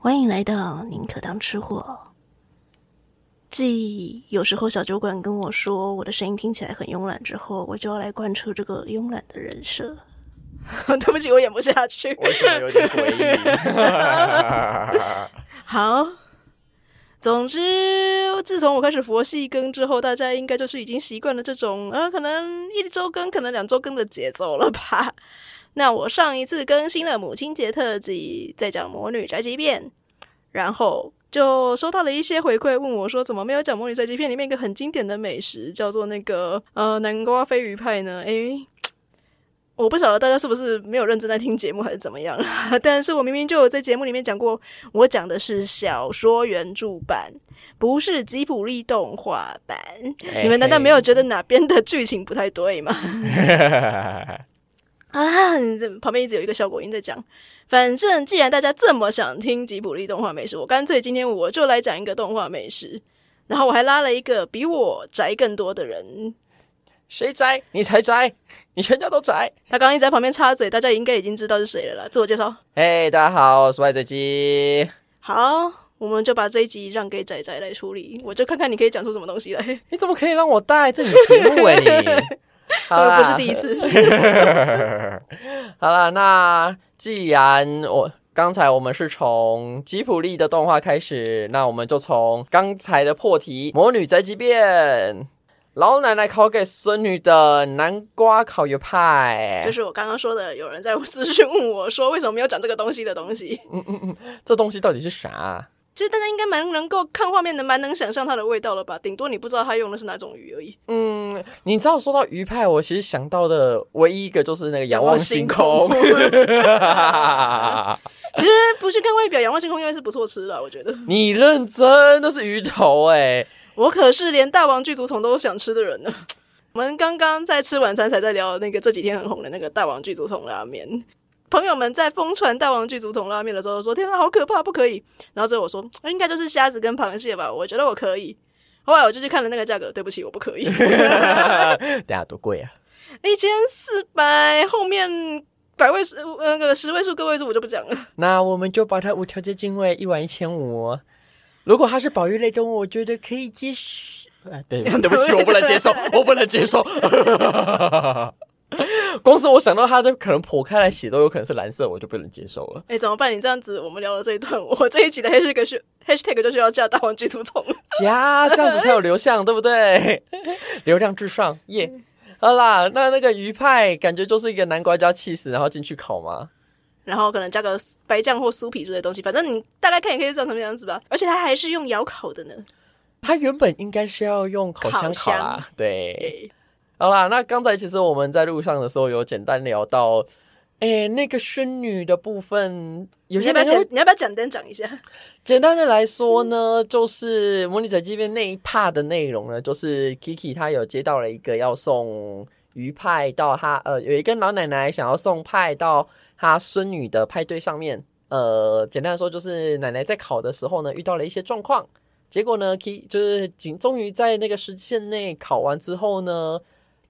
欢迎来到宁可当吃货。继有时候小酒馆跟我说我的声音听起来很慵懒之后，我就要来贯彻这个慵懒的人设。对不起，我演不下去，我觉得有点诡异。好，总之，自从我开始佛系更之后，大家应该就是已经习惯了这种呃，可能一周更，可能两周更的节奏了吧。那我上一次更新了母亲节特辑，在讲《魔女宅急便》，然后就收到了一些回馈，问我说怎么没有讲《魔女宅急便》里面一个很经典的美食，叫做那个呃南瓜飞鱼派呢？诶，我不晓得大家是不是没有认真在听节目，还是怎么样？但是我明明就有在节目里面讲过，我讲的是小说原著版，不是吉卜力动画版。嘿嘿，你们难道没有觉得哪边的剧情不太对吗？好啦，你这旁边一直有一个效果音在讲。反正既然大家这么想听吉卜力动画美食，我干脆今天我就来讲一个动画美食。然后我还拉了一个比我宅更多的人。谁宅？你才宅！你全家都宅。他刚刚一直在旁边插嘴，大家应该已经知道是谁了啦。自我介绍。嘿，大家好，我是歪嘴鸡。好，我们就把这一集让给仔仔来处理。我就看看你可以讲出什么东西来。你怎么可以让我带这里节目哎？你。好啦，不是第一次。好了，那既然我刚才我们是从吉普力的动画开始，那我们就从刚才的破题《魔女宅急便》，老奶奶烤给孙女的南瓜烤鱼派，就是我刚刚说的，有人在私讯问我说，为什么没有讲这个东西的东西？嗯嗯嗯，这东西到底是啥？其实大家应该蛮能够看画面能，蛮能想象它的味道了吧？顶多你不知道它用的是哪种鱼而已。嗯，你知道说到鱼派，我其实想到的唯一一个就是那个仰望星空。其实不去看外表，仰望星空应该是不错吃的，我觉得。你认真？那是鱼头哎、欸！我可是连大王巨足虫都想吃的人呢。我们刚刚在吃晚餐，才在聊那个这几天很红的那个大王巨足虫拉面。朋友们在疯传大王具足桶拉面的时候说：“天哪，好可怕，不可以！”然后最后我说：“应该就是虾子跟螃蟹吧？我觉得我可以。”后来我就去看了那个价格，对不起，我不可以。等下多贵啊！一千四百，后面百位数那个十位数个位数我就不讲了。那我们就把它无条件进位，一碗一千五。如果它是保育类动物，我觉得可以接受。哎 对，对不起，我不能接受，我不能接受。光是我想到它的可能剖开来写都有可能是蓝色，我就不能接受了。哎、欸，怎么办？你这样子，我们聊了这一段，我这一集的 hashtag 是 hashtag 就是要加大王巨足虫，加这样子才有流向，对不对？流量至上，耶、yeah. 好啦，那那个鱼派感觉就是一个南瓜加气死，然后进去烤吗？然后可能加个白酱或酥皮之类的东西，反正你大概看也可以知道什么样子吧。而且它还是用窑烤的呢。它原本应该是要用烤箱烤啦，烤对。对好啦，那刚才其实我们在路上的时候有简单聊到，哎，那个孙女的部分，有些人你要不要简，你要不要简单讲一下？简单的来说呢，嗯、就是《模拟宅急便》那一 part 的内容呢，就是 Kiki 她有接到了一个要送鱼派到她呃，有一个老奶奶想要送派到她孙女的派对上面。呃，简单的说就是奶奶在烤的时候呢，遇到了一些状况，结果呢，Kiki 就是仅终于在那个时限内烤完之后呢。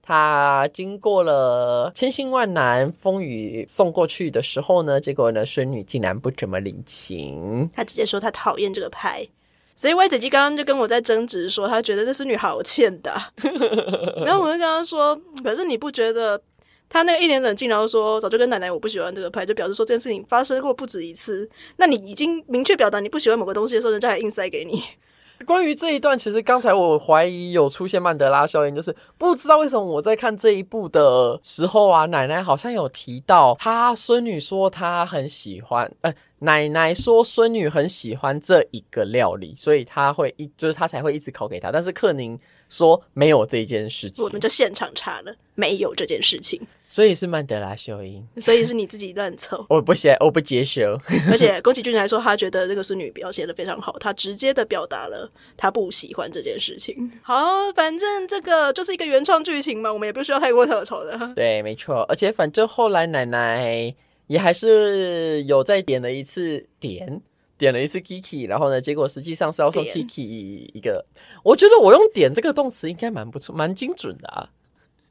他经过了千辛万难，风雨送过去的时候呢，结果呢，孙女竟然不怎么领情。他直接说他讨厌这个牌，所以歪姐姐刚刚就跟我在争执，说他觉得这孙女好欠打。然后我就跟他说，可是你不觉得他那个一脸冷静，然后说早就跟奶奶我不喜欢这个派，就表示说这件事情发生过不止一次。那你已经明确表达你不喜欢某个东西的时候，人家还硬塞给你。关于这一段，其实刚才我怀疑有出现曼德拉效应，就是不知道为什么我在看这一部的时候啊，奶奶好像有提到她孙女说她很喜欢，呃，奶奶说孙女很喜欢这一个料理，所以她会一就是她才会一直烤给她，但是克宁说没有这件事情，我们就现场查了，没有这件事情。所以是曼德拉效应，所以是你自己乱凑。我不写，我不接受。而且宫崎骏还说，他觉得这个是女表写的非常好，他直接的表达了他不喜欢这件事情。好，反正这个就是一个原创剧情嘛，我们也不需要太过特丑的。对，没错。而且反正后来奶奶也还是有再点了一次点，点了一次 Kiki，然后呢，结果实际上是要送 Kiki 一个。我觉得我用点这个动词应该蛮不错，蛮精准的啊。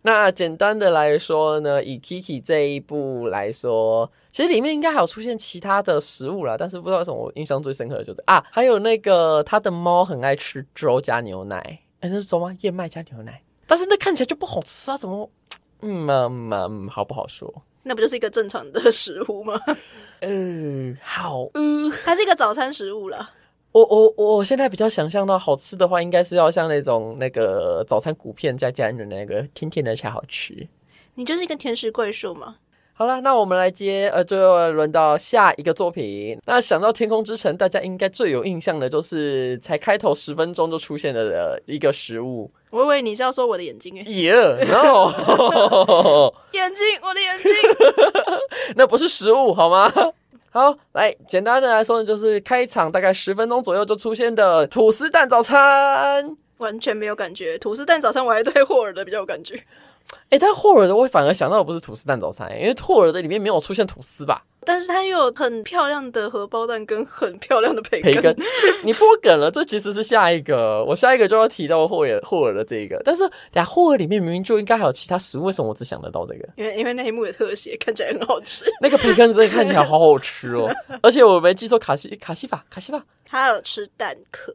那简单的来说呢，以 Kiki 这一部来说，其实里面应该还有出现其他的食物啦，但是不知道为什么我印象最深刻的就是啊，还有那个他的猫很爱吃粥加牛奶，哎、欸，那是粥吗？燕麦加牛奶，但是那看起来就不好吃啊，怎么？嗯嗯嗯，好不好说？那不就是一个正常的食物吗？嗯、呃，好，嗯、呃，它是一个早餐食物了。我我我现在比较想象到好吃的话，应该是要像那种那个早餐谷片再加的那个甜甜的才好吃。你就是一个甜食怪兽吗？好了，那我们来接呃，最后轮到下一个作品。那想到《天空之城》，大家应该最有印象的就是才开头十分钟就出现了的一个食物。我以为你是要说我的眼睛诶。Yeah，no，眼睛，我的眼睛，那不是食物好吗？好，来简单的来说呢，就是开场大概十分钟左右就出现的吐司蛋早餐，完全没有感觉。吐司蛋早餐我还对霍尔的比较有感觉。哎、欸，但霍尔的我反而想到的不是吐司蛋早餐，因为霍尔的里面没有出现吐司吧？但是它又有很漂亮的荷包蛋跟很漂亮的培根。培根，你破梗了，这其实是下一个，我下一个就要提到霍尔霍尔的这个。但是等下霍尔里面明明就应该还有其他食物，为什么我只想得到这个？因为因为那一幕的特写看起来很好吃，那个培根真的看起来好好吃哦，而且我没记错，卡西卡西法卡西法，他有吃蛋壳，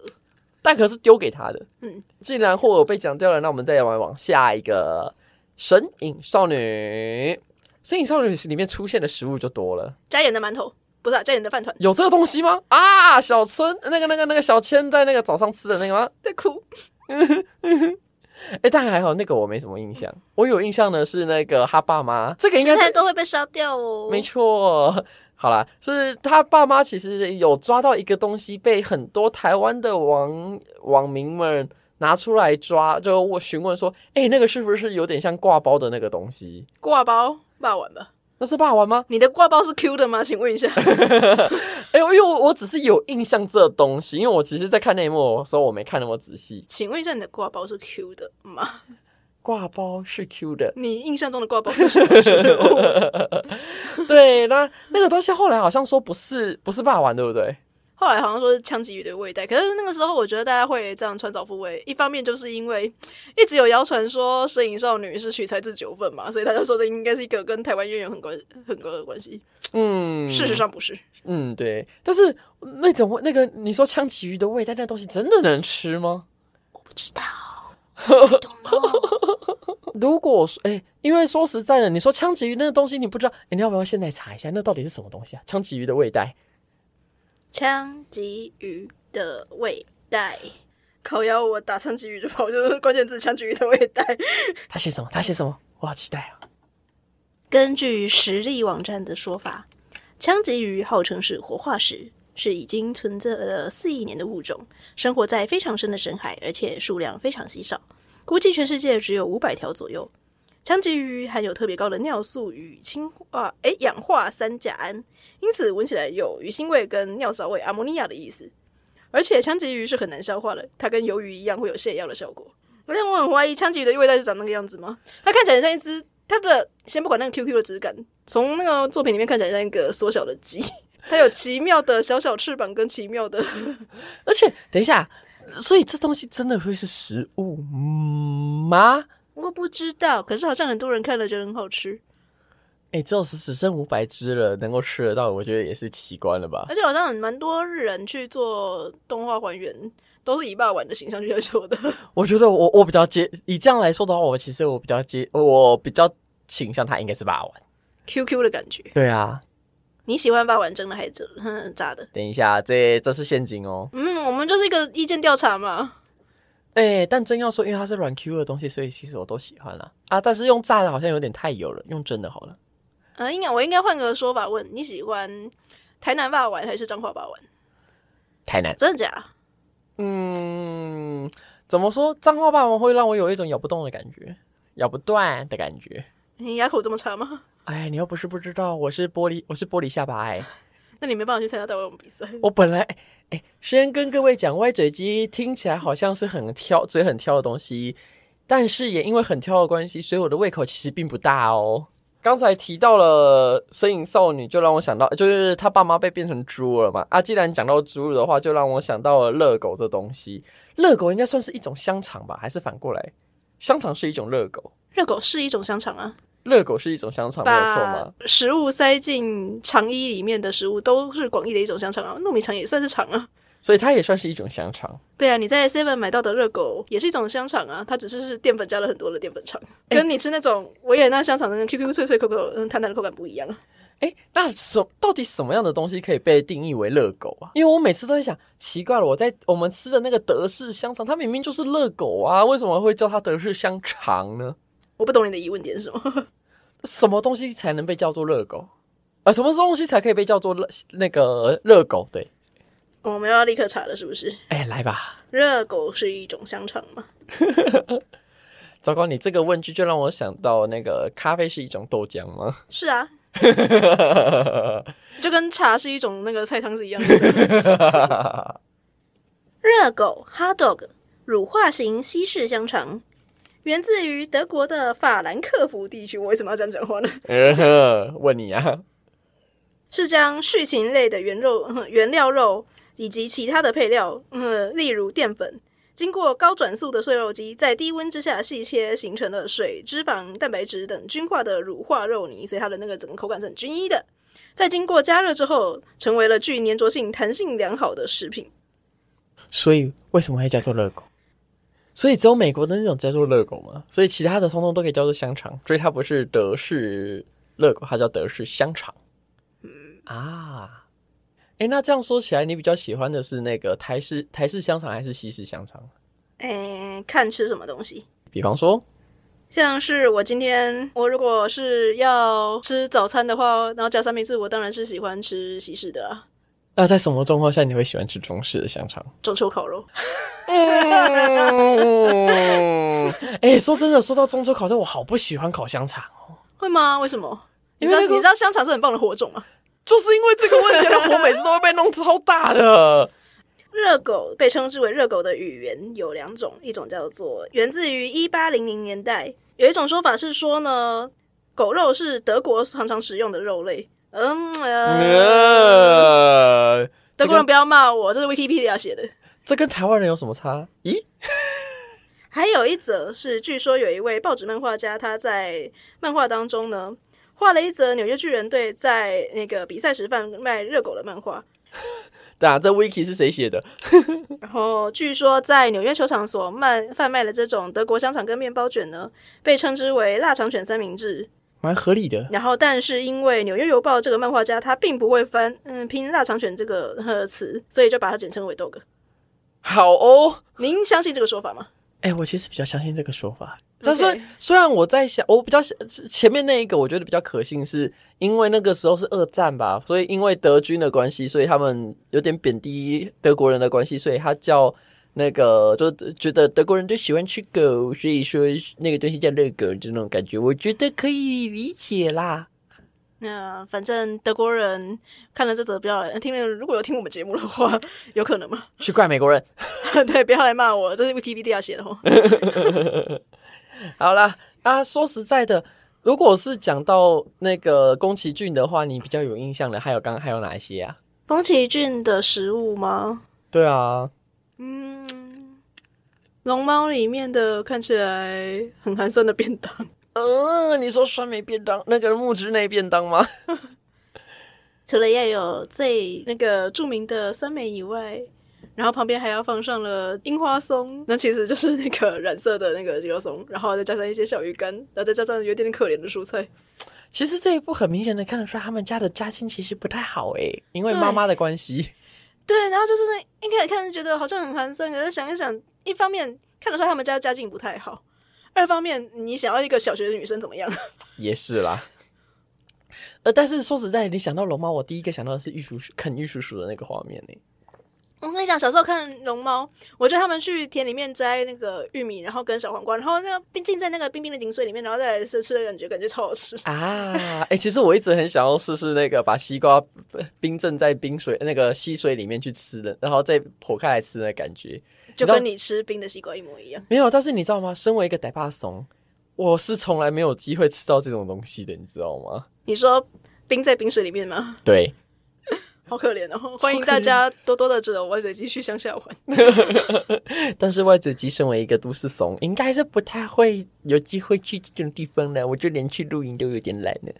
蛋壳是丢给他的。嗯，既然霍尔被讲掉了，那我们再来往下一个。神隐少女，神隐少女里面出现的食物就多了。加盐的馒头，不是、啊、加盐的饭团，有这个东西吗？啊，小春那个那个那个小千在那个早上吃的那个吗？在哭。哎、欸，但还好那个我没什么印象。我有印象的是那个他爸妈，这个应该都会被烧掉哦。没错，好啦，是他爸妈其实有抓到一个东西，被很多台湾的网网民们。拿出来抓，就我询问说：“哎、欸，那个是不是有点像挂包的那个东西？挂包，霸王吧？那是霸王吗？你的挂包是 Q 的吗？请问一下。哎、欸，因为我我只是有印象这东西，因为我其实在看那一幕的时候，我没看那么仔细。请问一下，你的挂包是 Q 的吗？挂包是 Q 的，你印象中的挂包是什么食物？对，那那个东西后来好像说不是不是霸王，对不对？后来好像说是枪吉鱼的味道，可是那个时候我觉得大家会这样穿凿附会，一方面就是因为一直有谣传说《摄影少女》是取材自九份嘛，所以大家说这应该是一个跟台湾渊源很关很高的关系。嗯，事实上不是。嗯，对。但是那种那个你说枪吉鱼的味道，那东西真的能吃吗？我不知道。如果说，哎、欸，因为说实在的，你说枪吉鱼那个东西你不知道，欸、你要不要现在查一下，那到底是什么东西啊？枪吉鱼的味道。枪击鱼的味道，烤鸭我打枪击鱼就跑，就是关键字枪击鱼的味道。他写什么？他写什么？我好期待啊！根据实力网站的说法，枪击鱼号称是活化石，是已经存在了四亿年的物种，生活在非常深的深海，而且数量非常稀少，估计全世界只有五百条左右。枪吉鱼含有特别高的尿素与氢化诶氧化三甲胺，因此闻起来有鱼腥味跟尿骚味（阿摩尼亚）的意思。而且枪吉鱼是很难消化的，它跟鱿鱼一样会有泻药的效果。而且我很怀疑枪吉鱼的味道是长那个样子吗？它看起来像一只，它的先不管那个 QQ 的质感，从那个作品里面看起来像一个缩小的鸡，它有奇妙的小小翅膀跟奇妙的，而且等一下，所以这东西真的会是食物吗？我不知道，可是好像很多人看了觉得很好吃。哎、欸，只有是只剩五百只了，能够吃得到，我觉得也是奇观了吧。而且好像蛮多人去做动画还原，都是以霸王的形象去做的。我觉得我我比较接，以这样来说的话，我其实我比较接，我比较倾向他应该是霸王 QQ 的感觉。对啊，你喜欢霸王蒸的还是炸的？等一下，这这是陷阱哦。嗯，我们就是一个意见调查嘛。哎、欸，但真要说，因为它是软 Q 的东西，所以其实我都喜欢啦。啊。但是用炸的好像有点太油了，用蒸的好了。啊，应该我应该换个说法问：你喜欢台南霸王还是彰化霸王？台南，真的假？嗯，怎么说？彰化霸王会让我有一种咬不动的感觉，咬不断的感觉。你牙口这么差吗？哎，你又不是不知道，我是玻璃，我是玻璃下巴哎。那你没办法去参加大胃王比赛。我本来。哎，先跟各位讲，歪嘴鸡听起来好像是很挑，嘴很挑的东西，但是也因为很挑的关系，所以我的胃口其实并不大哦。刚才提到了身影少女，就让我想到，就是他爸妈被变成猪了嘛。啊，既然讲到猪的话，就让我想到了热狗这东西。热狗应该算是一种香肠吧，还是反过来？香肠是一种热狗，热狗是一种香肠啊。热狗是一种香肠，没有错吗？食物塞进肠衣里面的食物都是广义的一种香肠啊，糯米肠也算是肠啊，所以它也算是一种香肠。对啊，你在 Seven 买到的热狗也是一种香肠啊，它只是是淀粉加了很多的淀粉肠，欸、跟你吃那种维也纳香肠的那 QQ 脆脆口口、嗯弹弹的口感不一样啊。哎、欸，那什到底什么样的东西可以被定义为热狗啊？因为我每次都在想，奇怪了，我在我们吃的那个德式香肠，它明明就是热狗啊，为什么会叫它德式香肠呢？我不懂你的疑问点是什么。什么东西才能被叫做热狗？啊，什么东西才可以被叫做热那个热狗？对，我们要立刻查了，是不是？哎、欸，来吧。热狗是一种香肠吗？糟糕，你这个问句就让我想到那个咖啡是一种豆浆吗？是啊，就跟茶是一种那个菜汤是一样的。热狗 （hot dog） 乳化型西式香肠。源自于德国的法兰克福地区，我为什么要这样讲话呢？呃，问你啊，是将畜禽类的原肉、原料肉以及其他的配料，呃，例如淀粉，经过高转速的碎肉机在低温之下细切，形成了水、脂肪、蛋白质等均化的乳化肉泥，所以它的那个整个口感是很均一的。在经过加热之后，成为了具粘着性、弹性良好的食品。所以，为什么会叫做热狗？所以只有美国的那种叫做热狗嘛，所以其他的通通都可以叫做香肠，所以它不是德式热狗，它叫德式香肠。嗯啊，诶、欸，那这样说起来，你比较喜欢的是那个台式台式香肠还是西式香肠？诶、欸，看吃什么东西。比方说，像是我今天我如果是要吃早餐的话，然后加三明治，我当然是喜欢吃西式的啊。那在什么状况下你会喜欢吃中式的香肠？中秋烤肉。嗯，哎、欸，说真的，说到中秋烤肉，我好不喜欢烤香肠哦。会吗？为什么？因为你知道，你知道香肠是很棒的火种吗？就是因为这个问题，火每次都会被弄超大的。热狗被称之为热狗的语言有两种，一种叫做源自于一八零零年代，有一种说法是说呢，狗肉是德国常常食用的肉类。嗯呃，德国人不要骂我，这是 Wikipedia 写的。这跟台湾人有什么差？咦？还有一则是，据说有一位报纸漫画家，他在漫画当中呢，画了一则纽约巨人队在那个比赛时贩卖热狗的漫画。对啊，这 Wiki 是谁写的？然后据说在纽约球场所卖贩卖的这种德国香肠跟面包卷呢，被称之为腊肠卷三明治。蛮合理的。然后，但是因为《纽约邮报》这个漫画家他并不会翻嗯拼腊肠犬这个词，所以就把它简称为 dog。好哦，您相信这个说法吗？哎、欸，我其实比较相信这个说法。但是虽然我在想，我比较前面那一个，我觉得比较可信，是因为那个时候是二战吧，所以因为德军的关系，所以他们有点贬低德国人的关系，所以他叫。那个就觉得德国人都喜欢吃狗，所以说那个东西叫热狗，这种感觉我觉得可以理解啦。那反正德国人看了这则，不要来听了。如果有听我们节目的话，有可能吗？去怪美国人，对，不要来骂我，这是 Wikipedia 写的哦。好啦，啊，说实在的，如果是讲到那个宫崎骏的话，你比较有印象的，还有刚刚还有哪一些啊？宫崎骏的食物吗？对啊。嗯，龙猫里面的看起来很寒酸的便当。呃，你说酸梅便当，那个木之内便当吗？除了要有最那个著名的酸梅以外，然后旁边还要放上了樱花松，那其实就是那个染色的那个樱花松，然后再加上一些小鱼干，然后再加上有点点可怜的蔬菜。其实这一步很明显的看得出来，他们家的家境其实不太好诶，因为妈妈的关系。对，然后就是那一开始看就觉得好像很寒酸，可是想一想，一方面看得出来他们家家境不太好，二方面你想要一个小学的女生怎么样？也是啦。呃，但是说实在，你想到龙猫，我第一个想到的是玉叔叔啃玉叔叔的那个画面呢。我跟你讲，小时候看龙猫，我觉得他们去田里面摘那个玉米，然后跟小黄瓜，然后那个冰浸在那个冰冰的井水里面，然后再来吃吃的感觉，感觉超好吃啊！哎、欸，其实我一直很想要试试那个把西瓜冰镇在冰水那个溪水里面去吃的，然后再剖开来吃的感觉，就跟你吃冰的西瓜一模一样。没有，但是你知道吗？身为一个呆巴怂，我是从来没有机会吃到这种东西的，你知道吗？你说冰在冰水里面吗？对。好可怜哦！欢迎大家多多的走歪嘴鸡去乡下玩。但是歪嘴鸡身为一个都市怂，应该是不太会有机会去这种地方的。我就连去露营都有点懒了。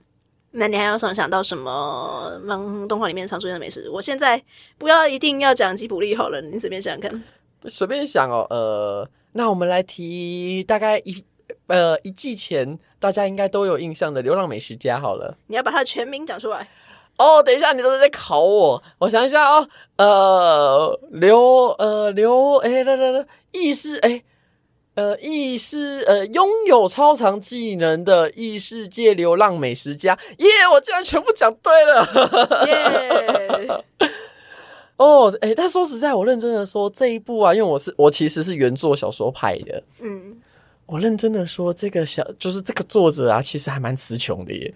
那你还要想想到什么漫动画里面常出现的美食？我现在不要一定要讲吉卜力好了，你随便想想看。随便想哦，呃，那我们来提大概一呃一季前大家应该都有印象的《流浪美食家》好了。你要把它的全名讲出来。哦，等一下，你都是在考我。我想一下哦，呃，刘呃刘，哎来来来，异世哎，呃异世呃拥有超长技能的异世界流浪美食家，耶、yeah！我竟然全部讲对了，耶！哦，哎，但说实在，我认真的说这一部啊，因为我是我其实是原作小说派的，嗯，我认真的说，这个小就是这个作者啊，其实还蛮词穷的耶。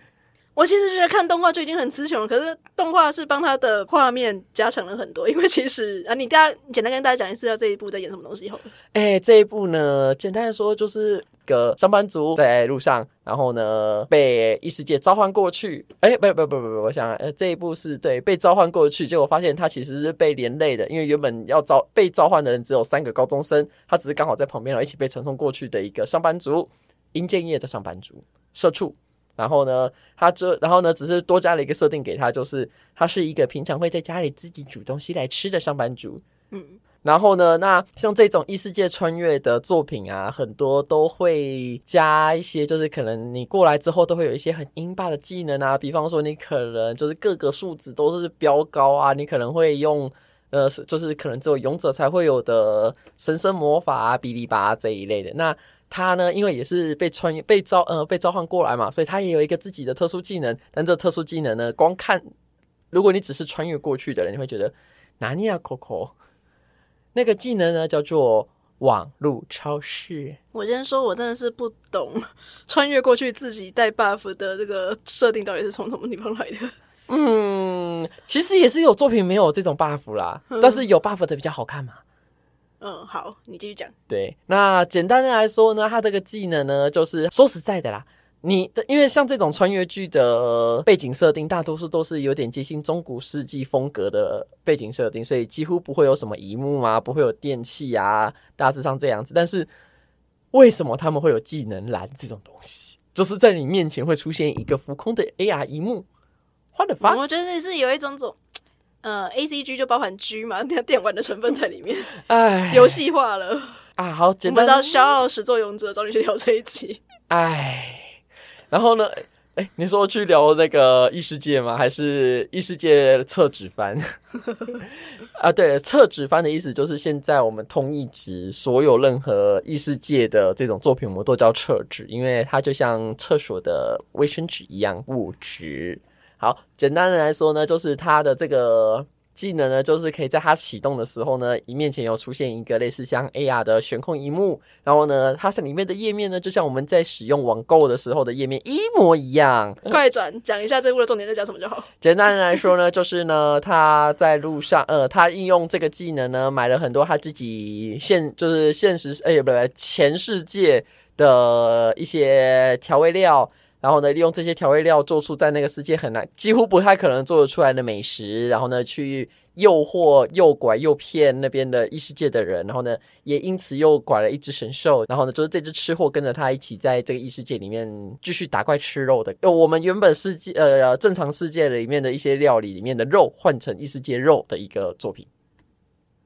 我其实觉得看动画就已经很词穷了，可是动画是帮他的画面加强了很多。因为其实啊，你大家简单跟大家讲一次，这一部在演什么东西好了。哎、欸，这一部呢，简单的说就是个上班族在路上，然后呢被异世界召唤过去。哎、不不不不不，我想，呃，这一部是对被召唤过去，结果发现他其实是被连累的，因为原本要召被召唤的人只有三个高中生，他只是刚好在旁边，然后一起被传送过去的一个上班族，阴间业的上班族，社畜。然后呢，他这，然后呢，只是多加了一个设定给他，就是他是一个平常会在家里自己煮东西来吃的上班族。嗯，然后呢，那像这种异世界穿越的作品啊，很多都会加一些，就是可能你过来之后都会有一些很英霸的技能啊，比方说你可能就是各个数值都是飙高啊，你可能会用呃，就是可能只有勇者才会有的神圣魔法啊，哔哩吧这一类的那。他呢，因为也是被穿越、被召呃被召唤过来嘛，所以他也有一个自己的特殊技能。但这特殊技能呢，光看，如果你只是穿越过去的人，你会觉得哪里啊，Coco？那个技能呢，叫做网路超市。我先说，我真的是不懂 穿越过去自己带 buff 的这个设定到底是从什么地方来的。嗯，其实也是有作品没有这种 buff 啦，嗯、但是有 buff 的比较好看嘛。嗯，好，你继续讲。对，那简单的来说呢，他这个技能呢，就是说实在的啦，你的因为像这种穿越剧的背景设定，大多数都是有点接近中古世纪风格的背景设定，所以几乎不会有什么一幕啊，不会有电器啊，大致上这样子。但是为什么他们会有技能栏这种东西？就是在你面前会出现一个浮空的 AR 一幕，What the fuck？我觉得是有一种种。呃，A C G 就包含 G 嘛，那电玩的成分在里面，哎，游戏化了啊。好，简单。我们要骄傲始作俑者找你去聊这一集。哎，然后呢？哎，你说去聊那个异世界吗？还是异世界厕纸番？啊，对，厕纸番的意思就是现在我们通译指所有任何异世界的这种作品，我们都叫厕纸，因为它就像厕所的卫生纸一样物质。好，简单的来说呢，就是它的这个技能呢，就是可以在它启动的时候呢，一面前有出现一个类似像 AR 的悬空萤幕，然后呢，它是里面的页面呢，就像我们在使用网购的时候的页面一模一样。快转讲一下这部的重点在讲什么就好。简单的来说呢，就是呢，他在路上，呃，他应用这个技能呢，买了很多他自己现就是现实，哎，不对，前世界的一些调味料。然后呢，利用这些调味料做出在那个世界很难、几乎不太可能做得出来的美食，然后呢，去诱惑、诱拐、诱骗那边的异世界的人，然后呢，也因此诱拐了一只神兽，然后呢，就是这只吃货跟着他一起在这个异世界里面继续打怪吃肉的。呃，我们原本世界呃正常世界里面的一些料理里面的肉换成异世界肉的一个作品。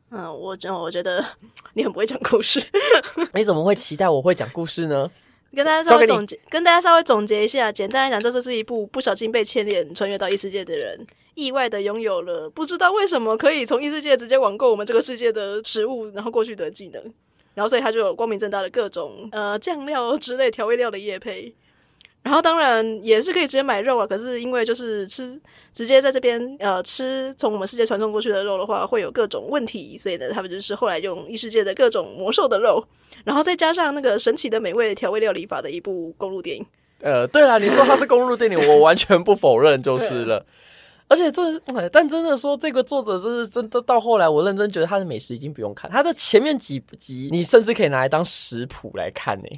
嗯，我真我觉得 你很不会讲故事，你怎么会期待我会讲故事呢？跟大家稍微总结，跟大家稍微总结一下。简单来讲，这就是一部不小心被牵连穿越到异世界的人，意外的拥有了不知道为什么可以从异世界直接网购我们这个世界的食物，然后过去的技能，然后所以他就有光明正大的各种呃酱料之类调味料的叶配。然后当然也是可以直接买肉啊，可是因为就是吃直接在这边呃吃从我们世界传送过去的肉的话，会有各种问题，所以呢，他们就是后来用异世界的各种魔兽的肉，然后再加上那个神奇的美味调味料理法的一部公路电影。呃，对啦，你说它是公路电影，我完全不否认就是了。而且就是，但真的说这个作者真是真的到后来，我认真觉得他的美食已经不用看，他的前面几集你甚至可以拿来当食谱来看呢、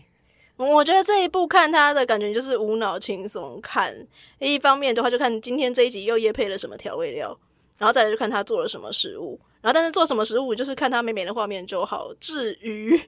我觉得这一部看他的感觉就是无脑轻松看，一方面的话就看今天这一集又夜配了什么调味料，然后再来就看他做了什么食物，然后但是做什么食物就是看他美美的画面就好。至于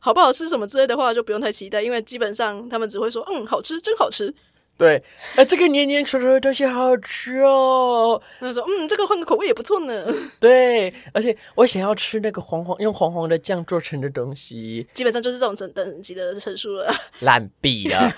好不好吃什么之类的话，就不用太期待，因为基本上他们只会说嗯，好吃，真好吃。对，哎、呃，这个黏黏稠稠的东西好好吃哦。他说：“嗯，这个换个口味也不错呢。”对，而且我想要吃那个黄黄用黄黄的酱做成的东西。基本上就是这种等等级的陈述了。烂毙了！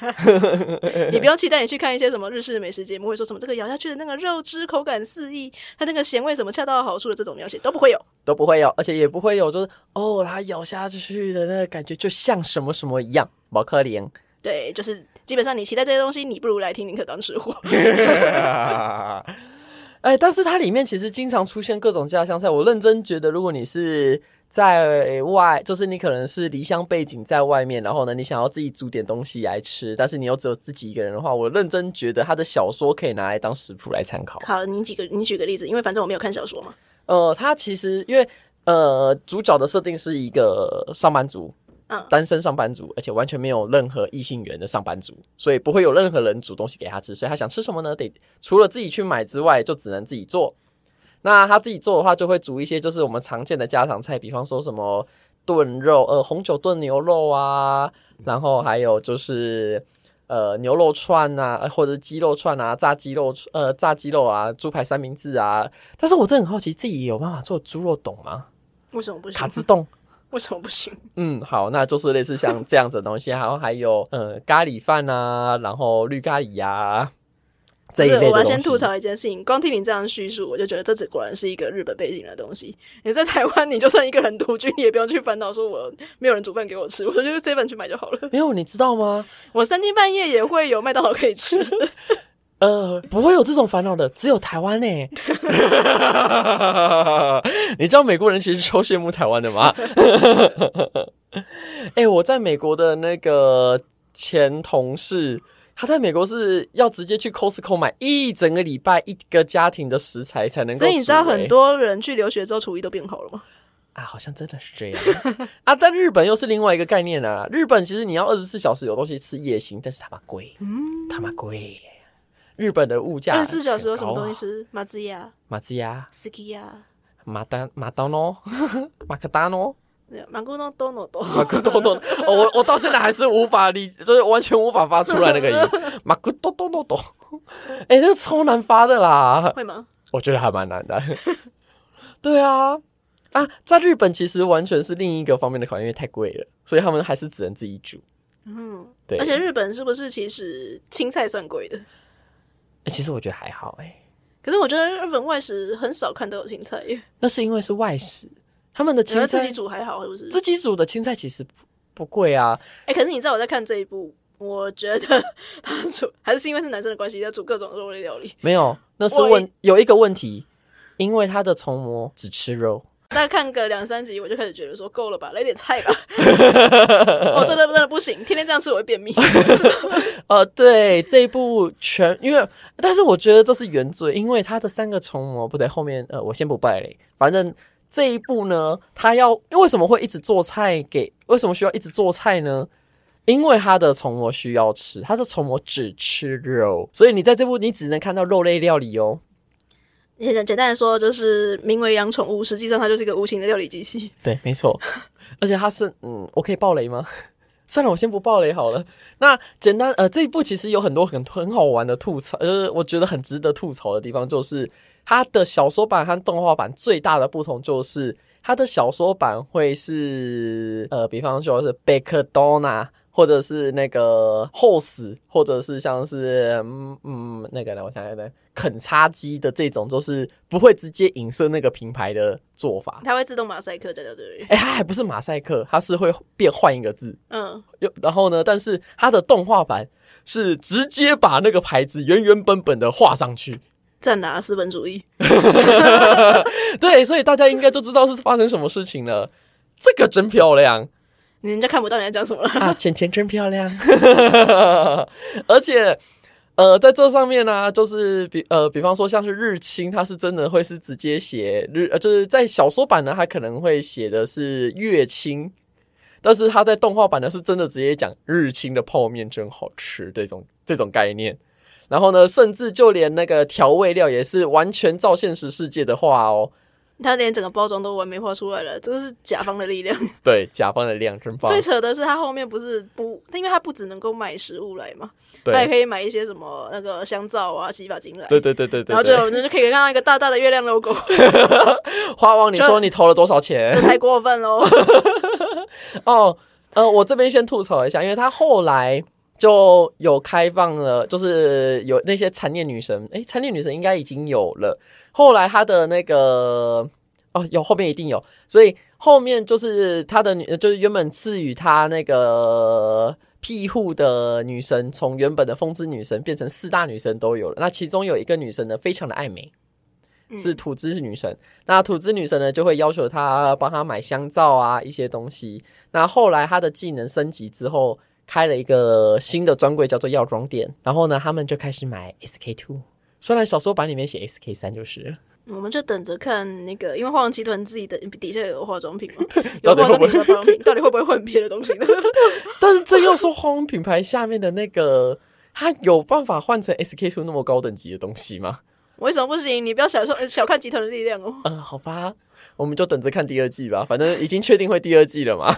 你不用期待你去看一些什么日式美食节目，会说什么这个咬下去的那个肉汁口感四溢，它那个咸味什么恰到好处的这种描写都不会有，都不会有，而且也不会有，就是哦，它咬下去的那个感觉就像什么什么一样，毛可怜。对，就是基本上你期待这些东西，你不如来听宁可当吃货。哎，但是它里面其实经常出现各种家乡菜。我认真觉得，如果你是在外，就是你可能是离乡背景在外面，然后呢，你想要自己煮点东西来吃，但是你又只有自己一个人的话，我认真觉得他的小说可以拿来当食谱来参考。好，你几个，你举个例子，因为反正我没有看小说嘛。呃，他其实因为呃，主角的设定是一个上班族。嗯，单身上班族，而且完全没有任何异性缘的上班族，所以不会有任何人煮东西给他吃，所以他想吃什么呢？得除了自己去买之外，就只能自己做。那他自己做的话，就会煮一些就是我们常见的家常菜，比方说什么炖肉，呃，红酒炖牛肉啊，然后还有就是呃牛肉串啊，或者鸡肉串啊，炸鸡肉，呃，炸鸡肉啊，猪排三明治啊。但是我真的很好奇，自己有办法做猪肉懂吗？为什么不行？卡兹冻。为什么不行？嗯，好，那就是类似像这样子的东西，然后还有呃咖喱饭啊，然后绿咖喱呀、啊、这一类的。我要先吐槽一件事情，光听你这样叙述，我就觉得这只果然是一个日本背景的东西。你在台湾，你就算一个人独居，你也不用去烦恼说我没有人煮饭给我吃，我就去 seven 去买就好了。没有，你知道吗？我三更半夜也会有麦当劳可以吃。呃，不会有这种烦恼的，只有台湾呢。你知道美国人其实超羡慕台湾的吗？哎、欸，我在美国的那个前同事，他在美国是要直接去 Costco 买一整个礼拜一个家庭的食材才能够。所以你知道很多人去留学之后厨艺都变好了吗？啊，好像真的是这样 啊。但日本又是另外一个概念啊。日本其实你要二十四小时有东西吃也行，但是他妈贵，嗯，他妈贵。日本的物价二十四小时有什么东西吃？马自亚、马自亚、斯基亚、马丹、马当诺、马克达诺、马古诺多诺多、马古多多。我我到现在还是无法理，就是完全无法发出来那个音。马古多多诺多，哎，这个超难发的啦！会吗？我觉得还蛮难的。对啊，啊，在日本其实完全是另一个方面的考验，因为太贵了，所以他们还是只能自己煮。嗯，对。而且日本是不是其实青菜算贵的？欸、其实我觉得还好哎、欸，可是我觉得日本外食很少看到有青菜耶。那是因为是外食，他们的青菜自己煮还好，是不是？自己煮的青菜其实不贵啊。哎、欸，可是你知道我在看这一部，我觉得 他煮还是因为是男生的关系，要煮各种肉类料理。没有，那是问有一个问题，因为他的从魔只吃肉。大概看个两三集，我就开始觉得说够了吧，来点菜吧。哦，真的真的不行，天天这样吃我会便秘。呃，对，这一部全因为，但是我觉得这是原罪，因为他的三个虫魔不对，后面呃，我先不败嘞。反正这一部呢，他要因为什么会一直做菜给？为什么需要一直做菜呢？因为他的虫魔需要吃，他的虫魔只吃肉，所以你在这部你只能看到肉类料理哦。简简单的说，就是名为养宠物，实际上它就是一个无情的料理机器。对，没错。而且它是，嗯，我可以爆雷吗？算了，我先不爆雷好了。那简单，呃，这一部其实有很多很很好玩的吐槽，就是我觉得很值得吐槽的地方，就是它的小说版和动画版最大的不同就是，它的小说版会是，呃，比方说是贝克多纳。或者是那个 host，或者是像是嗯嗯那个呢，我想想看，肯叉机的这种，就是不会直接影射那个品牌的做法。它会自动马赛克对对对。哎、欸，它还不是马赛克，它是会变换一个字。嗯，又然后呢，但是它的动画版是直接把那个牌子原原本本的画上去。在哪？资本主义。对，所以大家应该都知道是发生什么事情了。这个真漂亮。人家看不到你在讲什么了啊！钱钱真漂亮，而且呃，在这上面呢、啊，就是比呃，比方说像是日清，它是真的会是直接写日，呃，就是在小说版呢，它可能会写的是月清，但是它在动画版呢，是真的直接讲日清的泡面真好吃这种这种概念。然后呢，甚至就连那个调味料也是完全照现实世界的话哦。他连整个包装都完美画出来了，这个是甲方的力量。对，甲方的力量真棒。最扯的是，他后面不是不，因为他不只能够买食物来嘛，对他也可以买一些什么那个香皂啊、洗发精来。对对对对对。然后就那就可以看到一个大大的月亮 logo。花王，你说你投了多少钱？这太过分喽！哦，呃，我这边先吐槽一下，因为他后来。就有开放了，就是有那些残念女神，诶，残念女神应该已经有了。后来他的那个哦，有后面一定有，所以后面就是他的女，就是原本赐予她那个庇护的女神，从原本的风之女神变成四大女神都有了。那其中有一个女神呢，非常的爱美，是土之女神。嗯、那土之女神呢，就会要求他帮他买香皂啊一些东西。那后来他的技能升级之后。开了一个新的专柜，叫做药妆店。然后呢，他们就开始买 SK two。虽然小说版里面写 SK 三，就是我们就等着看那个，因为化妆集团自己的底下有化妆品嘛，有化妆品、化妆品，到底会不会换别的东西呢？但是这又说化妆品牌下面的那个，他有办法换成 SK two 那么高等级的东西吗？为什么不行？你不要小说 小看集团的力量哦。嗯、呃，好吧，我们就等着看第二季吧。反正已经确定会第二季了嘛。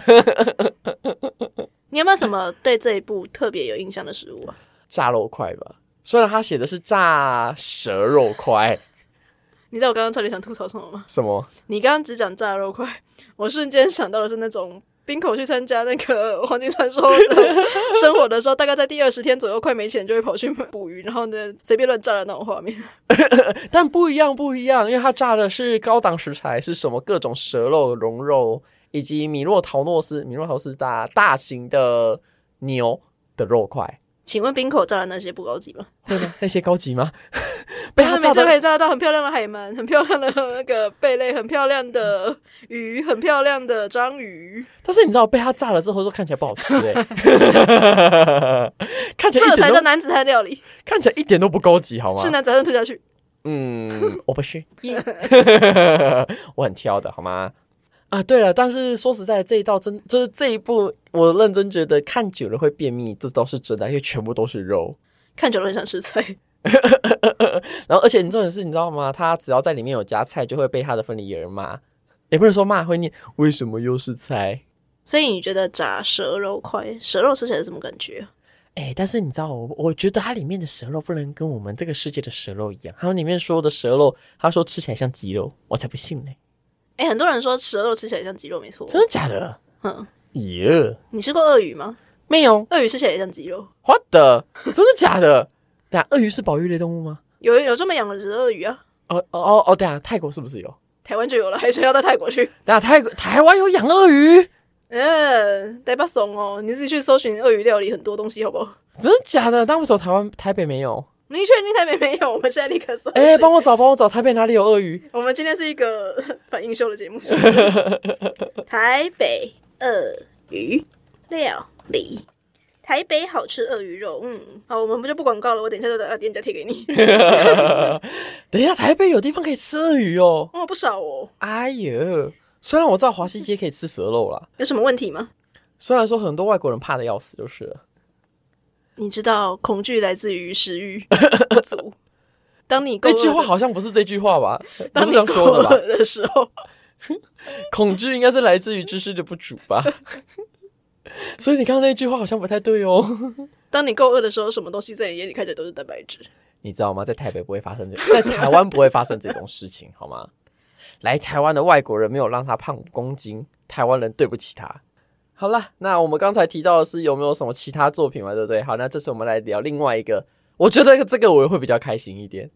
你有没有什么对这一部特别有印象的食物啊？炸肉块吧，虽然他写的是炸蛇肉块。你知道我刚刚差点想吐槽什么吗？什么？你刚刚只讲炸肉块，我瞬间想到的是那种冰口去参加那个 黄金传说的生活的时候，大概在第二十天左右，快没钱就会跑去捕鱼，然后呢随便乱炸的那种画面。但不一样，不一样，因为他炸的是高档食材，是什么各种蛇肉、龙肉。以及米洛陶诺斯、米洛陶斯大大型的牛的肉块，请问冰口炸的那些不高级吗？那些高级吗？被他每次可以炸到很漂亮的海鳗，很漂亮的那个贝类，很漂亮的 鱼，很漂亮的章鱼。但是你知道被他炸了之后，说看起来不好吃哎、欸，看起来这才叫男子汉料理，看起来一点都不高级，好吗？是男子汉吞下去。嗯，我不是.我很挑的，好吗？啊，对了，但是说实在，这一道真就是这一部，我认真觉得看久了会便秘，这倒是真的，因为全部都是肉，看久了很想吃菜。然后，而且你重点是，你知道吗？他只要在里面有加菜，就会被他的分离人骂，也不能说骂，会念为什么又是菜？所以你觉得炸蛇肉块，蛇肉吃起来是什么感觉？哎，但是你知道，我我觉得它里面的蛇肉不能跟我们这个世界的蛇肉一样，他们里面说的蛇肉，他说吃起来像鸡肉，我才不信呢。哎、欸，很多人说蛇肉吃起来像鸡肉，没错。真的假的？嗯，耶！你吃过鳄鱼吗？没有。鳄鱼吃起来也像鸡肉。What the？真的假的？等下，鳄鱼是保育类动物吗？有有这么养的鳄鱼啊？哦哦哦哦！等下，泰国是不是有？台湾就有了，还是要到泰国去？对啊，泰国台湾有养鳄鱼？嗯，得把怂哦，你自己去搜寻鳄鱼料理，很多东西，好不好？真的假的？那为什么台湾台北没有？你确定台北没有？我们现在立刻搜。哎、欸，帮我找，帮我找，台北哪里有鳄鱼？我们今天是一个 反应秀的节目，是不是？台北鳄鱼料理，台北好吃鳄鱼肉。嗯，好，我们不就不广告了。我等一下就把店家贴给你。等一下，台北有地方可以吃鳄鱼哦。哦，不少哦。哎呦，虽然我知道华西街可以吃蛇肉啦，有什么问题吗？虽然说很多外国人怕的要死，就是了。你知道恐惧来自于食欲不足。当你 够饿，这句话好像不是这句话吧？当你够饿的时候，恐惧应该是来自于知识的不足吧？所以你刚刚那句话好像不太对哦。当你够饿的时候，什么东西在你眼里看起来都是蛋白质？你知道吗？在台北不会发生这，在台湾不会发生这种事情，好吗？来台湾的外国人没有让他胖五公斤，台湾人对不起他。好了，那我们刚才提到的是有没有什么其他作品嘛？对不对？好，那这次我们来聊另外一个，我觉得这个我会比较开心一点。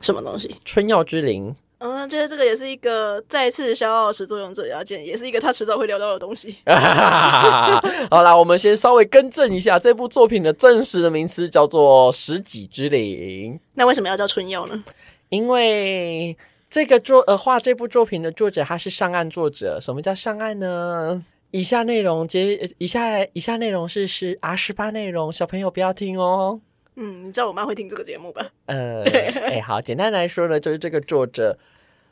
什么东西？春药之灵。嗯，就是这个也是一个再次消耗始作俑者要件，也是一个他迟早会聊到的东西。好啦，我们先稍微更正一下，这部作品的真实的名词叫做《食戟之灵》。那为什么要叫春药呢？因为这个作呃画这部作品的作者他是上岸作者。什么叫上岸呢？以下内容接以下以下内容是是 R 十八内容，小朋友不要听哦。嗯，你知道我妈会听这个节目吧？呃，哎、欸，好，简单来说呢，就是这个作者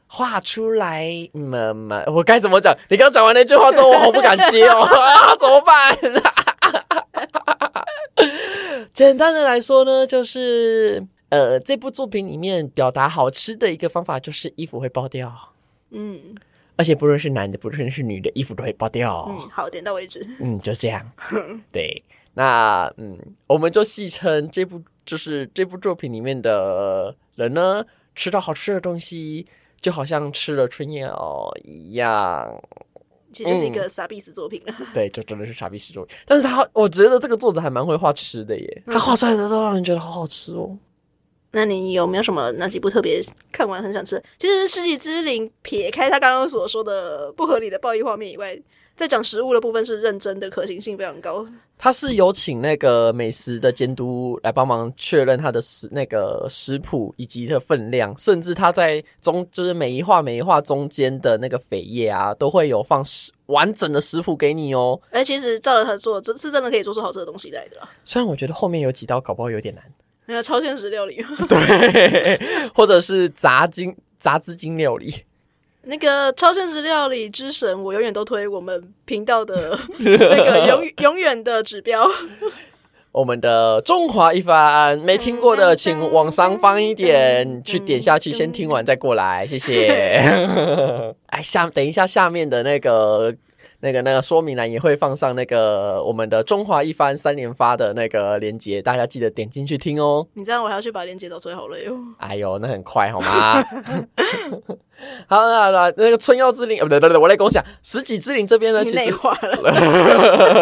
画出来，嘛嘛，我该怎么讲？你刚讲完那句话之后，我好不敢接哦，啊，怎么办？简单的来说呢，就是呃，这部作品里面表达好吃的一个方法就是衣服会爆掉。嗯，而且不论是男的，不论是女的，衣服都会爆掉。嗯，好，点到为止。嗯，就这样。对，那嗯，我们就戏称这部就是这部作品里面的人呢，吃到好吃的东西，就好像吃了春药一样。其实就是一个傻逼死作品了。对，就真的是傻逼死作品。但是他，我觉得这个作者还蛮会画吃的耶，他画出来的都让人觉得好好吃哦。那你有没有什么哪几部特别看完很想吃？其实《世纪之灵》撇开他刚刚所说的不合理的暴力画面以外，在讲食物的部分是认真的，可行性非常高。他是有请那个美食的监督来帮忙确认他的食那个食谱以及它的分量，甚至他在中就是每一画每一画中间的那个扉页啊，都会有放食完整的食谱给你哦。哎，其实照着他做，这是真的可以做出好吃的东西来的。虽然我觉得后面有几道搞不好有点难。那超现实料理，对，或者是杂金杂资金料理。那个超现实料理之神，我永远都推我们频道的 那个永永远的指标。我们的中华一番，没听过的请往上翻一点，去点下去，先听完再过来，谢谢。哎，下等一下下面的那个。那个那个说明栏也会放上那个我们的中华一番三连发的那个链接，大家记得点进去听哦。你这样我还要去把链接找出来，好累哦。哎呦，那很快好吗？好了，那那个春药之灵，不对对对，我来跟我讲食戟之灵这边呢，其实。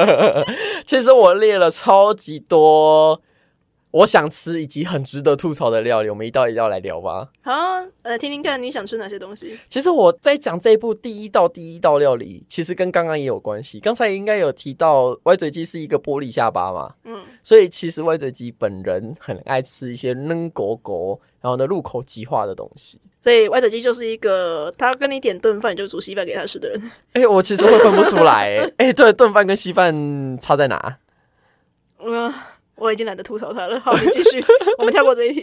其实我列了超级多。我想吃以及很值得吐槽的料理，我们一道一道来聊吧。好，呃，听听看你想吃哪些东西。其实我在讲这一部第一道第一道料理，其实跟刚刚也有关系。刚才应该有提到歪嘴鸡是一个玻璃下巴嘛，嗯，所以其实歪嘴鸡本人很爱吃一些嫩狗狗，然后呢入口即化的东西。所以歪嘴鸡就是一个他跟你点炖饭，你就煮稀饭给他吃的人。哎、欸，我其实会分不出来、欸。哎、欸，对，炖饭跟稀饭差在哪？嗯。我已经懒得吐槽他了。好，你继续，我们跳过这一题。